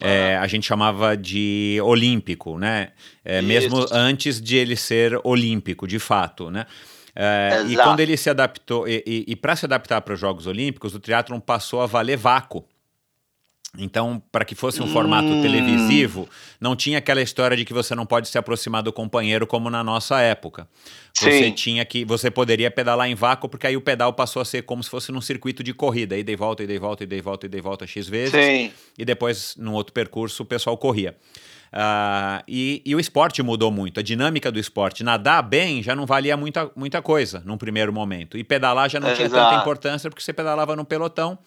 É, a gente chamava de olímpico, né? É, mesmo antes de ele ser olímpico, de fato, né? É, e quando ele se adaptou, e, e, e para se adaptar para os Jogos Olímpicos, o triatlon passou a valer vácuo. Então, para que fosse um formato hum. televisivo, não tinha aquela história de que você não pode se aproximar do companheiro como na nossa época. Sim. Você tinha que, você poderia pedalar em vácuo porque aí o pedal passou a ser como se fosse num circuito de corrida, e de volta, e de volta, e de volta, e de volta x vezes. Sim. E depois, num outro percurso, o pessoal corria. Uh, e, e, o esporte mudou muito, a dinâmica do esporte. Nadar bem já não valia muita, muita coisa num primeiro momento. E pedalar já não é, tinha exato. tanta importância porque você pedalava no pelotão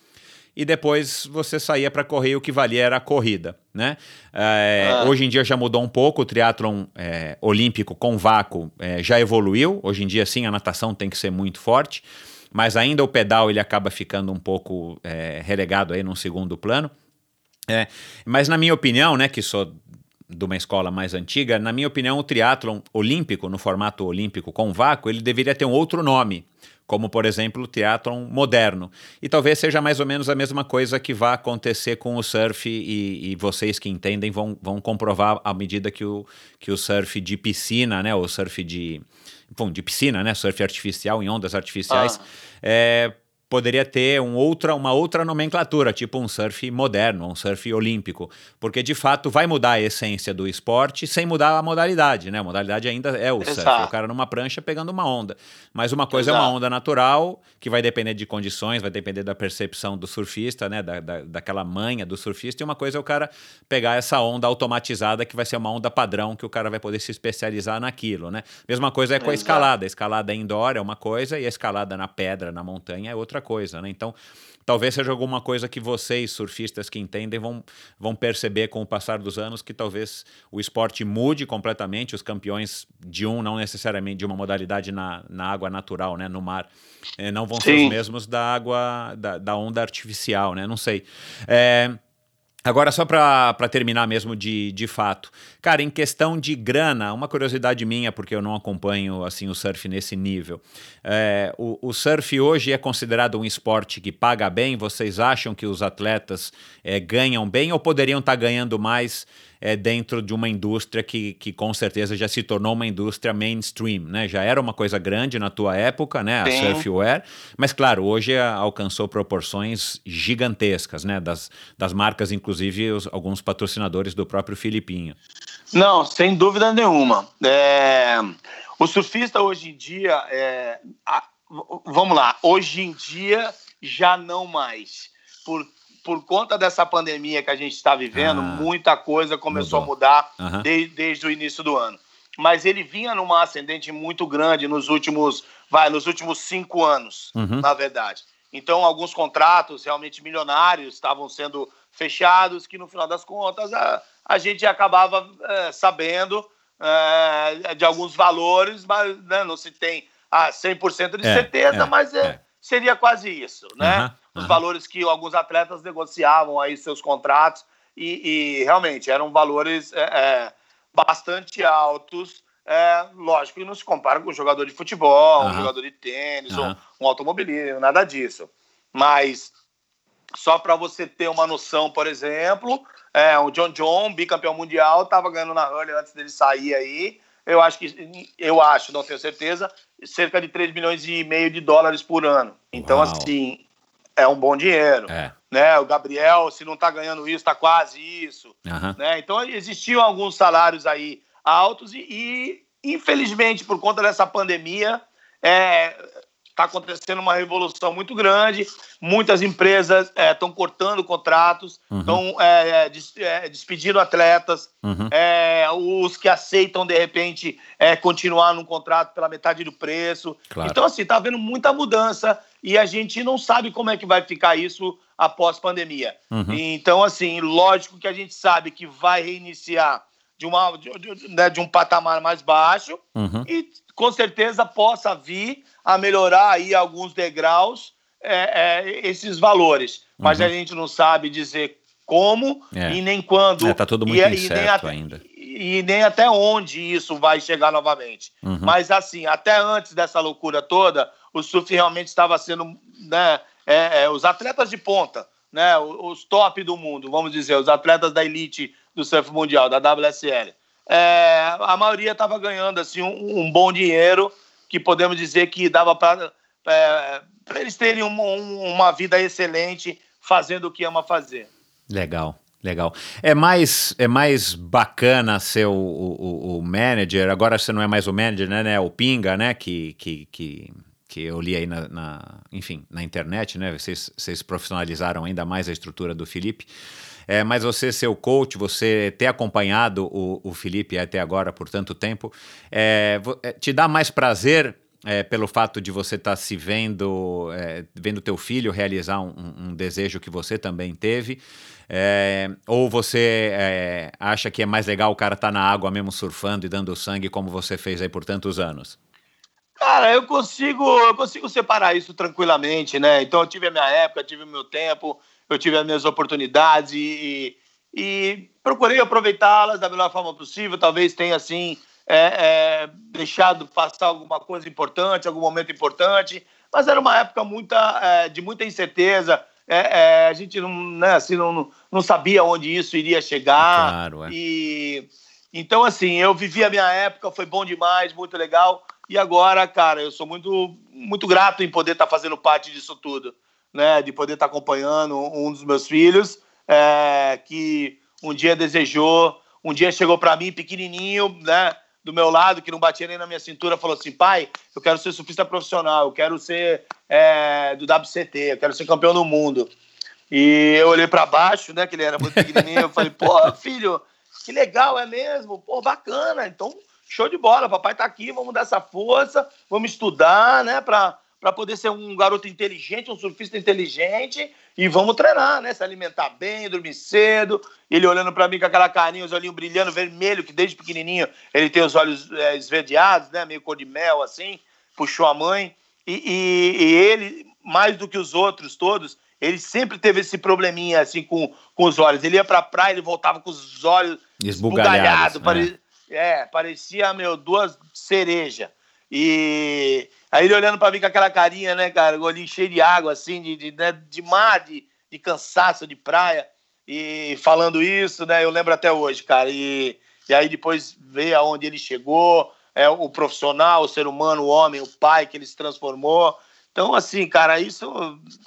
e depois você saía para correr o que valia era a corrida, né? É, ah. Hoje em dia já mudou um pouco, o triatlon é, olímpico com vácuo é, já evoluiu, hoje em dia sim a natação tem que ser muito forte, mas ainda o pedal ele acaba ficando um pouco é, relegado aí num segundo plano. É, mas na minha opinião, né, que sou de uma escola mais antiga, na minha opinião o triatlon olímpico, no formato olímpico com vácuo, ele deveria ter um outro nome, como por exemplo o teatro moderno. E talvez seja mais ou menos a mesma coisa que vai acontecer com o surf, e, e, vocês que entendem vão, vão comprovar à medida que o, que o surf de piscina, né, o surf de, bom, de piscina, né, surf artificial em ondas artificiais, ah. é, poderia ter um outra, uma outra nomenclatura, tipo um surf moderno, um surf olímpico, porque de fato vai mudar a essência do esporte sem mudar a modalidade, né? A modalidade ainda é o surf, o cara numa prancha pegando uma onda. Mas uma coisa Exato. é uma onda natural, que vai depender de condições, vai depender da percepção do surfista, né? Da, da, daquela manha do surfista, e uma coisa é o cara pegar essa onda automatizada, que vai ser uma onda padrão, que o cara vai poder se especializar naquilo, né? Mesma coisa é com Exato. a escalada. A escalada indoor é uma coisa e a escalada na pedra, na montanha é outra outra coisa, né? Então, talvez seja alguma coisa que vocês, surfistas que entendem, vão, vão perceber com o passar dos anos que talvez o esporte mude completamente, os campeões de um, não necessariamente de uma modalidade na, na água natural, né? No mar, eh, não vão Sim. ser os mesmos da água, da, da onda artificial, né? Não sei. É, Agora, só para terminar mesmo de, de fato. Cara, em questão de grana, uma curiosidade minha, porque eu não acompanho assim o surf nesse nível. É, o, o, surf hoje é considerado um esporte que paga bem? Vocês acham que os atletas é, ganham bem ou poderiam estar tá ganhando mais é, dentro de uma indústria que, que com certeza já se tornou uma indústria mainstream, né? Já era uma coisa grande na tua época, né? A surfwear, mas claro, hoje alcançou proporções gigantescas, né? Das, das marcas, inclusive os, alguns patrocinadores do próprio Filipinho. Não, sem dúvida nenhuma. É... O surfista hoje em dia, é... vamos lá, hoje em dia já não mais, por por conta dessa pandemia que a gente está vivendo, ah, muita coisa começou mudou. a mudar uhum. de, desde o início do ano. Mas ele vinha numa ascendente muito grande nos últimos, vai, nos últimos cinco anos, uhum. na verdade. Então, alguns contratos realmente milionários estavam sendo fechados, que no final das contas a, a gente acabava é, sabendo é, de alguns valores, mas né, não se tem a 100% de é, certeza, é, mas é, é, seria quase isso, né? Uhum os uhum. valores que alguns atletas negociavam aí seus contratos e, e realmente eram valores é, é, bastante altos. É, lógico que não se compara com um jogador de futebol, uhum. um jogador de tênis, um, um automobilismo, nada disso. Mas só para você ter uma noção, por exemplo, é, o John John, bicampeão mundial, estava ganhando na Hurley antes dele sair aí. Eu acho que, eu acho, não tenho certeza, cerca de 3 milhões e meio de dólares por ano. Então, Uau. assim, é um bom dinheiro. É. Né? O Gabriel, se não está ganhando isso, está quase isso. Uhum. Né? Então, existiam alguns salários aí altos e, e infelizmente, por conta dessa pandemia, é, está acontecendo uma revolução muito grande. Muitas empresas estão é, cortando contratos, estão uhum. é, é, des, é, despedindo atletas. Uhum. É, os que aceitam, de repente, é, continuar num contrato pela metade do preço. Claro. Então, assim, está havendo muita mudança e a gente não sabe como é que vai ficar isso após pandemia. Uhum. Então, assim, lógico que a gente sabe que vai reiniciar de, uma, de, de, né, de um patamar mais baixo uhum. e com certeza possa vir a melhorar aí alguns degraus é, é, esses valores. Mas uhum. a gente não sabe dizer como é. e nem quando. É, tá tudo muito e, incerto e até, ainda. E nem até onde isso vai chegar novamente. Uhum. Mas assim, até antes dessa loucura toda, o surf realmente estava sendo, né, é, é, os atletas de ponta, né, os top do mundo, vamos dizer, os atletas da elite do surf mundial, da WSL. É, a maioria estava ganhando assim um, um, bom dinheiro que podemos dizer que dava para é, eles terem um, um, uma vida excelente fazendo o que ama fazer. Legal. Legal. É mais, é mais bacana ser o, o, o, manager. Agora você não é mais o manager, né? né o Pinga, né? Que, que, que, que eu li aí na, na, enfim, na internet, né? Vocês, vocês profissionalizaram ainda mais a estrutura do Felipe. É, mas você ser o coach, você ter acompanhado o, o Felipe até agora por tanto tempo, é, é te dá mais prazer é, pelo fato de você estar tá se vendo, é, vendo teu filho realizar um, um, desejo que você também teve? É, ou você é, acha que é mais legal o cara estar tá na água mesmo surfando e dando sangue como você fez aí por tantos anos? Cara, eu consigo, eu consigo separar isso tranquilamente, né? Então eu tive a minha época, tive o meu tempo, eu tive as minhas oportunidades e, e procurei aproveitá-las da melhor forma possível. Talvez tenha assim é, é, deixado passar alguma coisa importante, algum momento importante, mas era uma época muita, é, de muita incerteza. É, é, a gente não, né, assim, não, não sabia onde isso iria chegar. Claro, é. E então, assim, eu vivi a minha época, foi bom demais, muito legal. E agora, cara, eu sou muito, muito grato em poder estar tá fazendo parte disso tudo, né? De poder estar tá acompanhando um dos meus filhos, é, que um dia desejou, um dia chegou para mim pequenininho, né? do meu lado, que não batia nem na minha cintura, falou assim: pai, eu quero ser surfista profissional, eu quero ser é, do WCT, eu quero ser campeão do mundo. E eu olhei para baixo, né, que ele era muito pequenininho, eu falei: pô, filho, que legal, é mesmo? Pô, bacana, então show de bola, papai tá aqui, vamos dar essa força, vamos estudar, né, para para poder ser um garoto inteligente, um surfista inteligente e vamos treinar, né? Se alimentar bem, dormir cedo. Ele olhando para mim com aquela carinha, os olhinhos brilhando, vermelho, que desde pequenininho ele tem os olhos é, esverdeados, né? Meio cor de mel, assim. Puxou a mãe. E, e, e, ele, mais do que os outros todos, ele sempre teve esse probleminha, assim, com, com os olhos. Ele ia pra praia, ele voltava com os olhos esbugalhados. Né? Pare... É, parecia, meu, duas cerejas. E aí ele olhando para mim com aquela carinha, né, cara, olhinho cheio de água, assim, de, de, né, de mar, de, de cansaço, de praia, e falando isso, né, eu lembro até hoje, cara. E, e aí depois ver aonde ele chegou, é, o profissional, o ser humano, o homem, o pai que ele se transformou. Então, assim, cara, isso,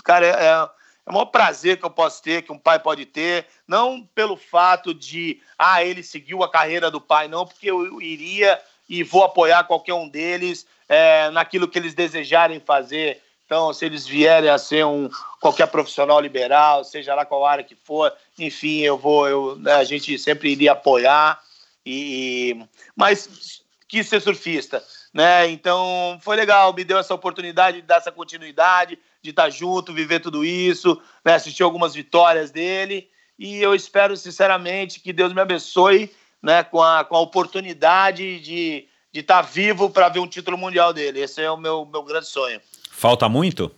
cara, é, é, é o maior prazer que eu posso ter, que um pai pode ter, não pelo fato de, ah, ele seguiu a carreira do pai, não, porque eu iria e vou apoiar qualquer um deles é, naquilo que eles desejarem fazer. Então, se eles vierem a ser um qualquer profissional liberal, seja lá qual área que for, enfim, eu vou, eu, né, a gente sempre iria apoiar. E mas quis ser surfista, né? Então foi legal, me deu essa oportunidade de dar essa continuidade, de estar junto, viver tudo isso, né? assistir algumas vitórias dele. E eu espero sinceramente que Deus me abençoe né, com, a, com a oportunidade de estar de tá vivo para ver um título mundial dele. Esse é o meu, meu grande sonho. Falta muito?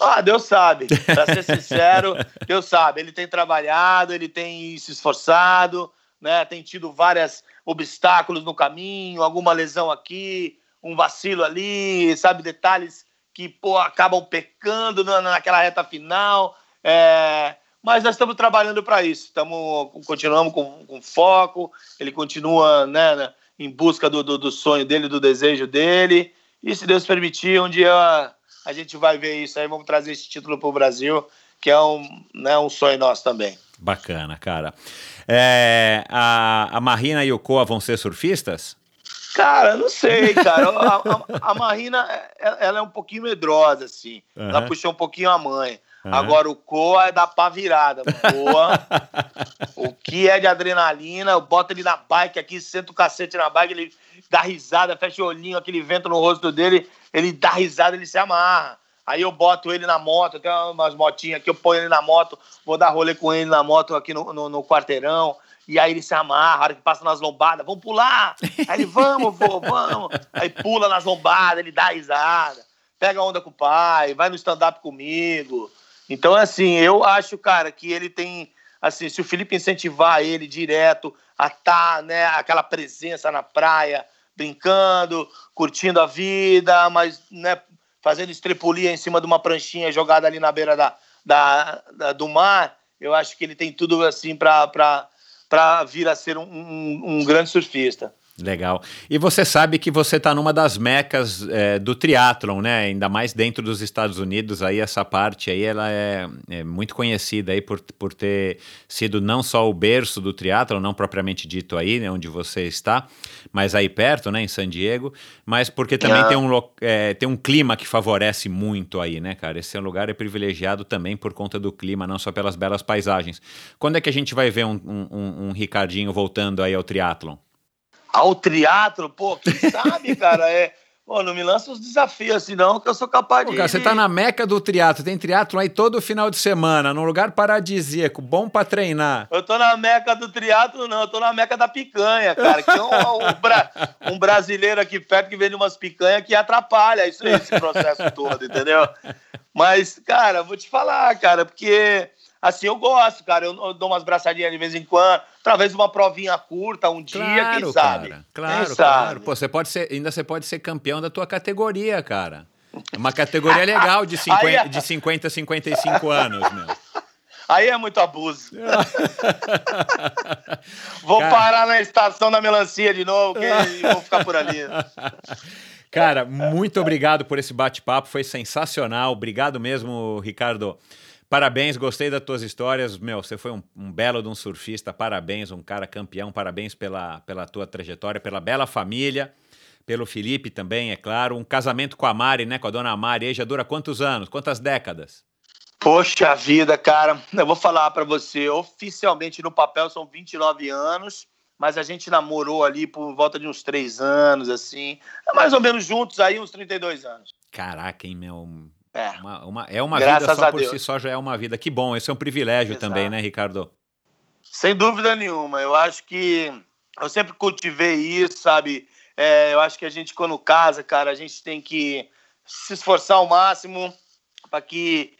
Ah, Deus sabe. Para ser sincero, Deus sabe. Ele tem trabalhado, ele tem se esforçado, né? Tem tido vários obstáculos no caminho, alguma lesão aqui, um vacilo ali, sabe detalhes que pô, acabam pecando na, naquela reta final. É, mas nós estamos trabalhando para isso. Estamos, continuamos com, com, foco, ele continua né, né, em busca do, do, do, sonho dele, do desejo dele. E se Deus permitir, um dia a gente vai ver isso aí, vamos trazer esse título para o Brasil, que é um, né, um sonho nosso também. Bacana, cara. É, a, a Marina e o Coa vão ser surfistas? Cara, não sei, cara. A, a, a Marina, é, ela é um pouquinho medrosa, assim. Uhum. Ela puxou um pouquinho a mãe. Uhum. Agora o Coa é da pá virada, mano. Coa, o que é de adrenalina, bota ele na bike aqui, senta o cacete na bike, ele dá risada, fecha o olhinho, aquele vento no rosto dele, ele dá risada, ele se amarra. Aí eu boto ele na moto, tem umas motinhas aqui, eu ponho ele na moto, vou dar rolê com ele na moto aqui no, no, no quarteirão. E aí ele se amarra, a hora que passa nas lombadas, vamos pular! Aí ele, vamos, vô, vamos! Aí pula nas lombadas, ele dá risada, pega onda com o pai, vai no stand-up comigo. Então, assim, eu acho, cara, que ele tem, assim, se o Felipe incentivar ele direto a estar, tá, né, aquela presença na praia, brincando, curtindo a vida, mas, né, fazendo estrepulia em cima de uma pranchinha jogada ali na beira da, da, da do mar, eu acho que ele tem tudo, assim, para vir a ser um, um, um grande surfista. Legal. E você sabe que você está numa das mecas é, do triatlon, né? Ainda mais dentro dos Estados Unidos, aí essa parte aí ela é, é, muito conhecida aí por, por ter sido não só o berço do triatlon, não propriamente dito aí, né, onde você está, mas aí perto, né, em San Diego, mas porque também ah. tem, um, é, tem um clima que favorece muito aí, né, cara? Esse lugar é privilegiado também por conta do clima, não só pelas belas paisagens. Quando é que a gente vai ver um, um, um Ricardinho voltando aí ao triatlon? Ao triatlo, pô, quem sabe, cara, é... Pô, não me lança os desafios assim não, que eu sou capaz pô, de... Cara, você tá na meca do triatlo, tem triatlo aí todo final de semana, num lugar paradisíaco, bom para treinar. Eu tô na meca do triatlo não, eu tô na meca da picanha, cara, que é um, um, bra... um brasileiro aqui perto que vende umas picanhas que atrapalha isso, esse processo todo, entendeu? Mas, cara, vou te falar, cara, porque Assim, eu gosto, cara. Eu, eu dou umas braçadinhas de vez em quando, através de uma provinha curta, um dia, claro, quem sabe? Cara, claro, quem claro. Sabe? Pô, você pode ser, ainda você pode ser campeão da tua categoria, cara. É uma categoria legal de 50, é... de 50 a 55 anos, meu. Aí é muito abuso. vou cara... parar na estação da melancia de novo e vou ficar por ali. Cara, muito obrigado por esse bate-papo, foi sensacional. Obrigado mesmo, Ricardo. Parabéns, gostei das tuas histórias. Meu, você foi um, um, belo de um surfista, parabéns, um cara campeão, parabéns pela, pela tua trajetória, pela bela família, pelo Felipe também, é claro. Um casamento com a Mari, né, com a dona Mari, aí já dura quantos anos, quantas décadas? Poxa vida, cara, eu vou falar para você, oficialmente no papel são 29 anos, mas a gente namorou ali por volta de uns três anos, assim, mais ou menos juntos aí, uns 32 anos. Caraca, hein, meu, é uma, uma é uma vida só por Deus. si só já é uma vida. Que bom, esse é um privilégio Exato. também, né, Ricardo? Sem dúvida nenhuma. Eu acho que eu sempre cultivei isso, sabe? É, eu acho que a gente, quando casa, cara, a gente tem que se esforçar ao máximo para que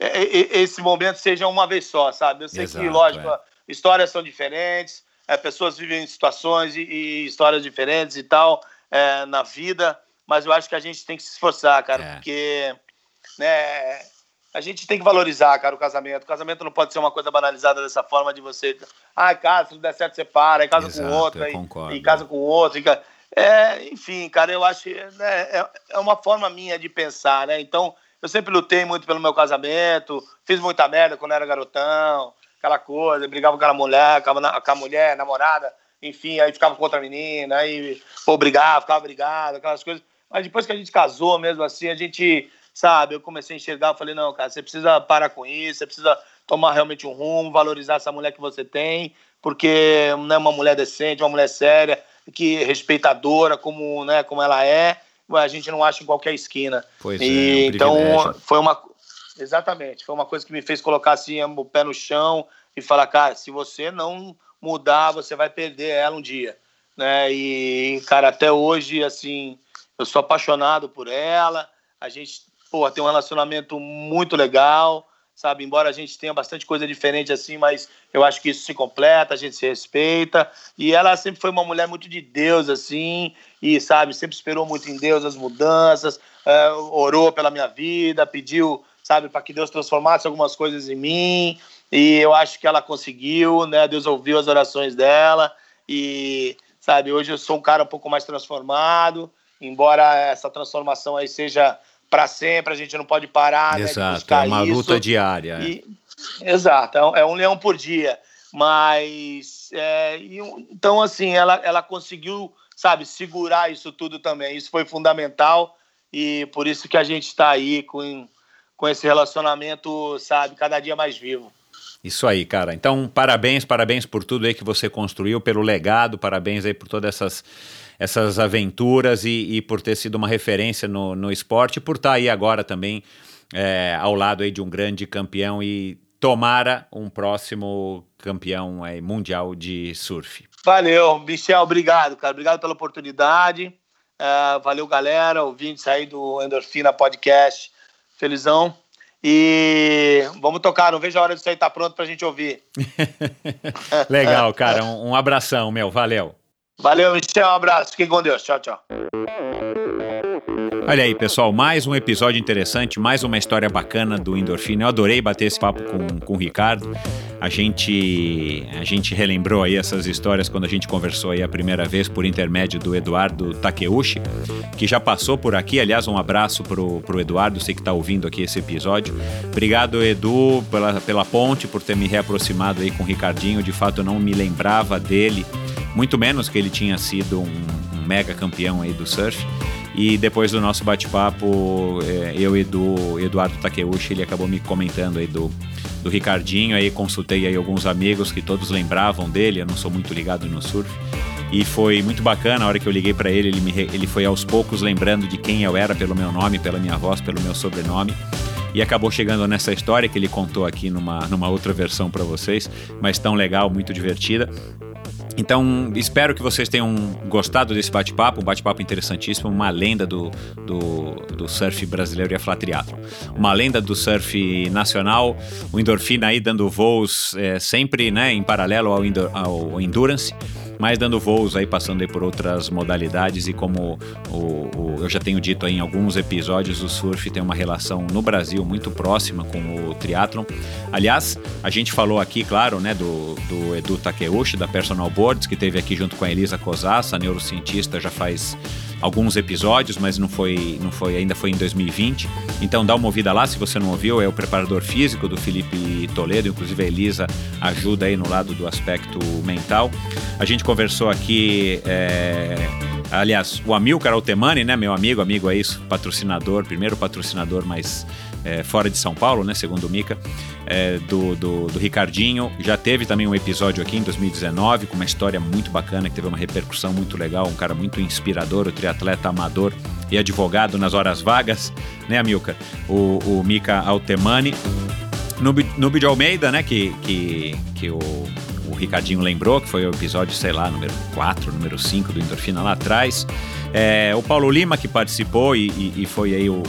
esse momento seja uma vez só, sabe? Eu sei Exato, que, lógico, é. histórias são diferentes, é, pessoas vivem situações e, e, histórias diferentes e tal é, na vida, mas eu acho que a gente tem que se esforçar, cara, é. porque né? A gente tem que valorizar, cara, o casamento. O casamento não pode ser uma coisa banalizada dessa forma de você. Ah, casa, se não der certo, você para, aí casa Exato, com outro, aí, e casa com outro. E, é, enfim, cara, eu acho né, é, é uma forma minha de pensar, né? Então, eu sempre lutei muito pelo meu casamento, fiz muita merda quando era garotão, aquela coisa, brigava com aquela mulher, com a, com a mulher, namorada, enfim, aí ficava com outra menina, aí, pô, brigava, ficava brigado, aquelas coisas. Mas depois que a gente casou mesmo assim, a gente sabe? Eu comecei a enxergar, eu falei, não, cara, você precisa parar com isso, você precisa tomar realmente um rumo, valorizar essa mulher que você tem, porque não é uma mulher decente, uma mulher séria, que respeitadora como, né, como ela é, a gente não acha em qualquer esquina. Pois e, é, um então foi uma exatamente, foi uma coisa que me fez colocar assim o pé no chão e falar, cara, se você não mudar, você vai perder ela um dia, né? E cara, até hoje assim, eu sou apaixonado por ela. A gente pô, tem um relacionamento muito legal, sabe? Embora a gente tenha bastante coisa diferente assim, mas eu acho que isso se completa, a gente se respeita. E ela sempre foi uma mulher muito de Deus, assim, e, sabe, sempre esperou muito em Deus as mudanças, é, orou pela minha vida, pediu, sabe, para que Deus transformasse algumas coisas em mim. E eu acho que ela conseguiu, né? Deus ouviu as orações dela e, sabe, hoje eu sou um cara um pouco mais transformado, embora essa transformação aí seja para sempre, a gente não pode parar. Exato, né, é uma isso. luta diária. E, é. Exato, é um leão por dia. Mas, é, e, então, assim, ela, ela conseguiu, sabe, segurar isso tudo também. Isso foi fundamental e por isso que a gente está aí com, com esse relacionamento, sabe, cada dia mais vivo. Isso aí, cara. Então, parabéns, parabéns por tudo aí que você construiu, pelo legado, parabéns aí por todas essas essas aventuras e, e, por ter sido uma referência no, no esporte, por estar tá aí agora também é, ao lado aí de um grande campeão e tomara um próximo campeão aí, mundial de surf. Valeu, Michel, obrigado, cara. Obrigado pela oportunidade. Uh, valeu, galera. Ouvintes aí do Endorfina Podcast. Felizão. E vamos tocar, não vejo a hora de você estar pronto pra gente ouvir. Legal, cara. Um, um abração, meu. Valeu. Valeu, Michel. Um abraço. Fiquem com Deus. Tchau, tchau. Olha aí, pessoal, mais um episódio interessante, mais uma história bacana do Endorfina. Eu adorei bater esse papo com, com o Ricardo. A gente, a gente relembrou aí essas histórias quando a gente conversou aí a primeira vez por intermédio do Eduardo Takeuchi, que já passou por aqui. Aliás, um abraço pro, pro Eduardo, sei que está ouvindo aqui esse episódio. Obrigado, Edu, pela, pela ponte, por ter me reaproximado aí com o Ricardinho. De fato, eu não me lembrava dele, muito menos que ele tinha sido um, um mega campeão aí do surf. E depois do nosso bate-papo, é, eu e do Eduardo Takeuchi, ele acabou me comentando aí do, do Ricardinho, aí consultei aí alguns amigos que todos lembravam dele, eu não sou muito ligado no surf. E foi muito bacana, a hora que eu liguei para ele, ele, me, ele foi aos poucos lembrando de quem eu era pelo meu nome, pela minha voz, pelo meu sobrenome e acabou chegando nessa história que ele contou aqui numa, numa outra versão para vocês, mas tão legal, muito divertida. Então, espero que vocês tenham gostado desse bate-papo, um bate-papo interessantíssimo, uma lenda do, do, do, surf brasileiro e a Flatriathlon. Uma lenda do surf nacional, o Endorfina aí dando voos é, sempre né, em paralelo ao, ao Endurance mas dando voos aí, passando aí por outras modalidades e como o, o, eu já tenho dito aí em alguns episódios, o surf tem uma relação no Brasil muito próxima com o triatlon. Aliás, a gente falou aqui, claro, né, do, do Edu Takeuchi, da Personal Boards, que teve aqui junto com a Elisa Cosassa, neurocientista, já faz alguns episódios, mas não foi, não foi, ainda foi em 2020. Então dá uma ouvida lá, se você não ouviu, é o preparador físico do Felipe Toledo, inclusive a Elisa ajuda aí no lado do aspecto mental. A gente conversou aqui, é, aliás, o Amilcar Altemani, né, meu amigo, amigo é isso, patrocinador, primeiro patrocinador mais é, fora de São Paulo, né, segundo o Mica, é, do, do, do, Ricardinho. Já teve também um episódio aqui em 2019 com uma história muito bacana, que teve uma repercussão muito legal, um cara muito inspirador, o triatleta amador e advogado nas horas vagas, né, Amilcar? O, o Mica Altemani. Nube de Almeida, né, que, que, que o o Ricardinho lembrou, que foi o episódio, sei lá, número 4, número 5 do Endorfina lá atrás. É, o Paulo Lima, que participou e, e, e foi aí o,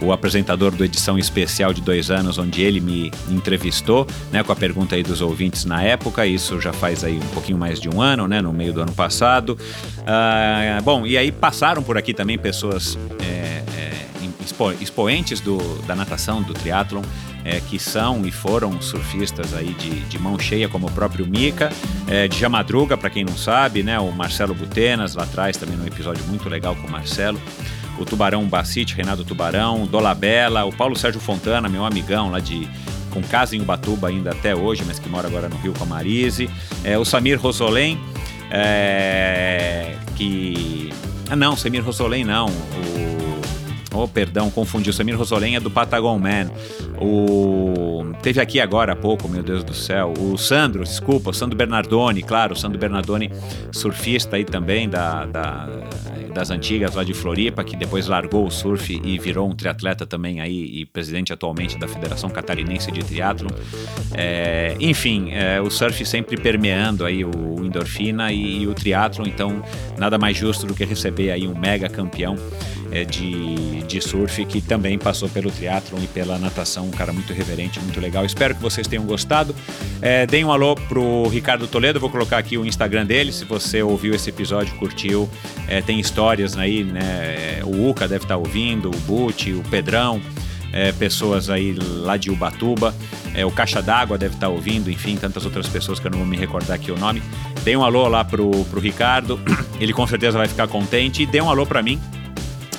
o, o, apresentador do edição especial de dois anos, onde ele me entrevistou, né, com a pergunta aí dos ouvintes na época, isso já faz aí um pouquinho mais de um ano, né, no meio do ano passado. Ah, bom, e aí passaram por aqui também pessoas é, é, expo, expoentes do, da natação, do triatlon, é, que são e foram surfistas aí de, de mão cheia, como o próprio Mica, é, de Jamadruga, para quem não sabe, né? O Marcelo Butenas, lá atrás também num episódio muito legal com o Marcelo. O Tubarão Bacite, Renato Tubarão, Dolabella, o Paulo Sérgio Fontana, meu amigão lá de com casa em Ubatuba ainda até hoje, mas que mora agora no Rio com a Marise. É, o Samir Rosolém, é, que... Ah não, Samir Rosolém não, o Oh, perdão, confundi. O Samir Rosolém é do Patagon Man. O... Teve aqui agora há pouco, meu Deus do céu, o Sandro, desculpa, o Sandro Bernardoni, claro, o Sandro Bernardoni, surfista aí também da, da, das antigas lá de Floripa, que depois largou o surf e virou um triatleta também aí e presidente atualmente da Federação Catarinense de Triatlon. É, enfim, é, o surf sempre permeando aí o, o endorfina e, e o triatlon, então nada mais justo do que receber aí um mega campeão é, de, de surf que também passou pelo triatlon e pela natação, um cara muito reverente, muito legal. Espero que vocês tenham gostado. É, deem um alô pro Ricardo Toledo, vou colocar aqui o Instagram dele, se você ouviu esse episódio, curtiu, é, tem histórias aí, né? O Uca deve estar tá ouvindo, o Buti, o Pedrão. É, pessoas aí lá de Ubatuba, é, o Caixa d'Água deve estar tá ouvindo, enfim, tantas outras pessoas que eu não vou me recordar aqui o nome. Dê um alô lá pro, pro Ricardo, ele com certeza vai ficar contente. E dê um alô para mim,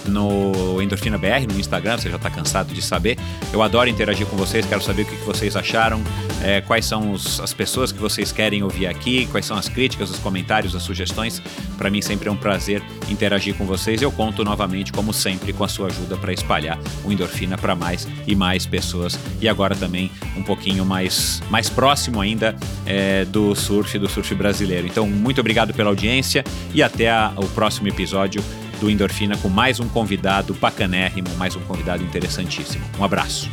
no Endorfina BR, no Instagram, você já está cansado de saber. Eu adoro interagir com vocês, quero saber o que, vocês acharam, é, quais são os, as pessoas que vocês querem ouvir aqui, quais são as críticas, os comentários, as sugestões. Para mim sempre é um prazer interagir com vocês. Eu conto novamente, como sempre, com a sua ajuda para espalhar o Endorfina para mais e mais pessoas. E agora também um pouquinho mais, mais próximo ainda é, do surf, do surf brasileiro. Então, muito obrigado pela audiência e até a, o próximo episódio do Endorfina com mais um convidado bacanérrimo, mais um convidado interessantíssimo. Um abraço.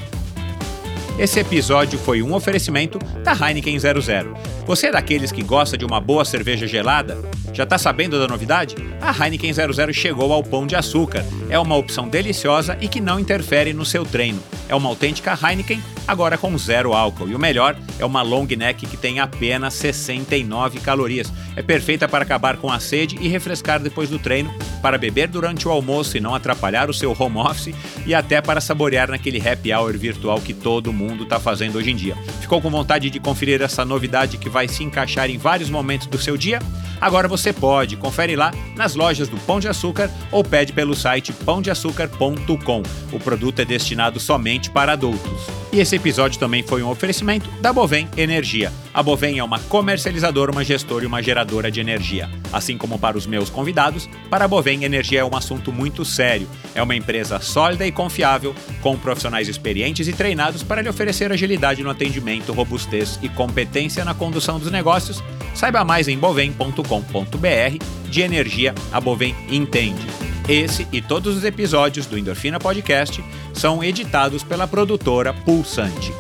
Esse episódio foi um oferecimento da Heineken 00. Você é daqueles que gosta de uma boa cerveja gelada? Já tá sabendo da novidade? A Heineken 00 chegou ao Pão de Açúcar. É uma opção deliciosa e que não interfere no seu treino. É uma autêntica Heineken, agora com zero álcool. E o melhor, é uma long neck que tem apenas 69 calorias. É perfeita para acabar com a sede e refrescar depois do treino, para beber durante o almoço e não atrapalhar o seu home office e até para saborear naquele happy hour virtual que todo mundo está fazendo hoje em dia. Ficou com vontade de conferir essa novidade que vai se encaixar em vários momentos do seu dia? Agora você pode, confere lá nas lojas do Pão de Açúcar ou pede pelo site pãodeaçúcar.com. O produto é destinado somente para adultos. E esse episódio também foi um oferecimento da Bovem Energia. A Bovem é uma comercializadora, uma gestora e uma geradora de energia. Assim como para os meus convidados, para a Bovem Energia é um assunto muito sério. É uma empresa sólida e confiável, com profissionais experientes e treinados para lhe oferecer agilidade no atendimento, robustez e competência na condução dos negócios. Saiba mais em bovem.com endorfina.com.br de energia a Bovem entende. Esse e todos os episódios do Endorfina Podcast são editados pela produtora Pulsante.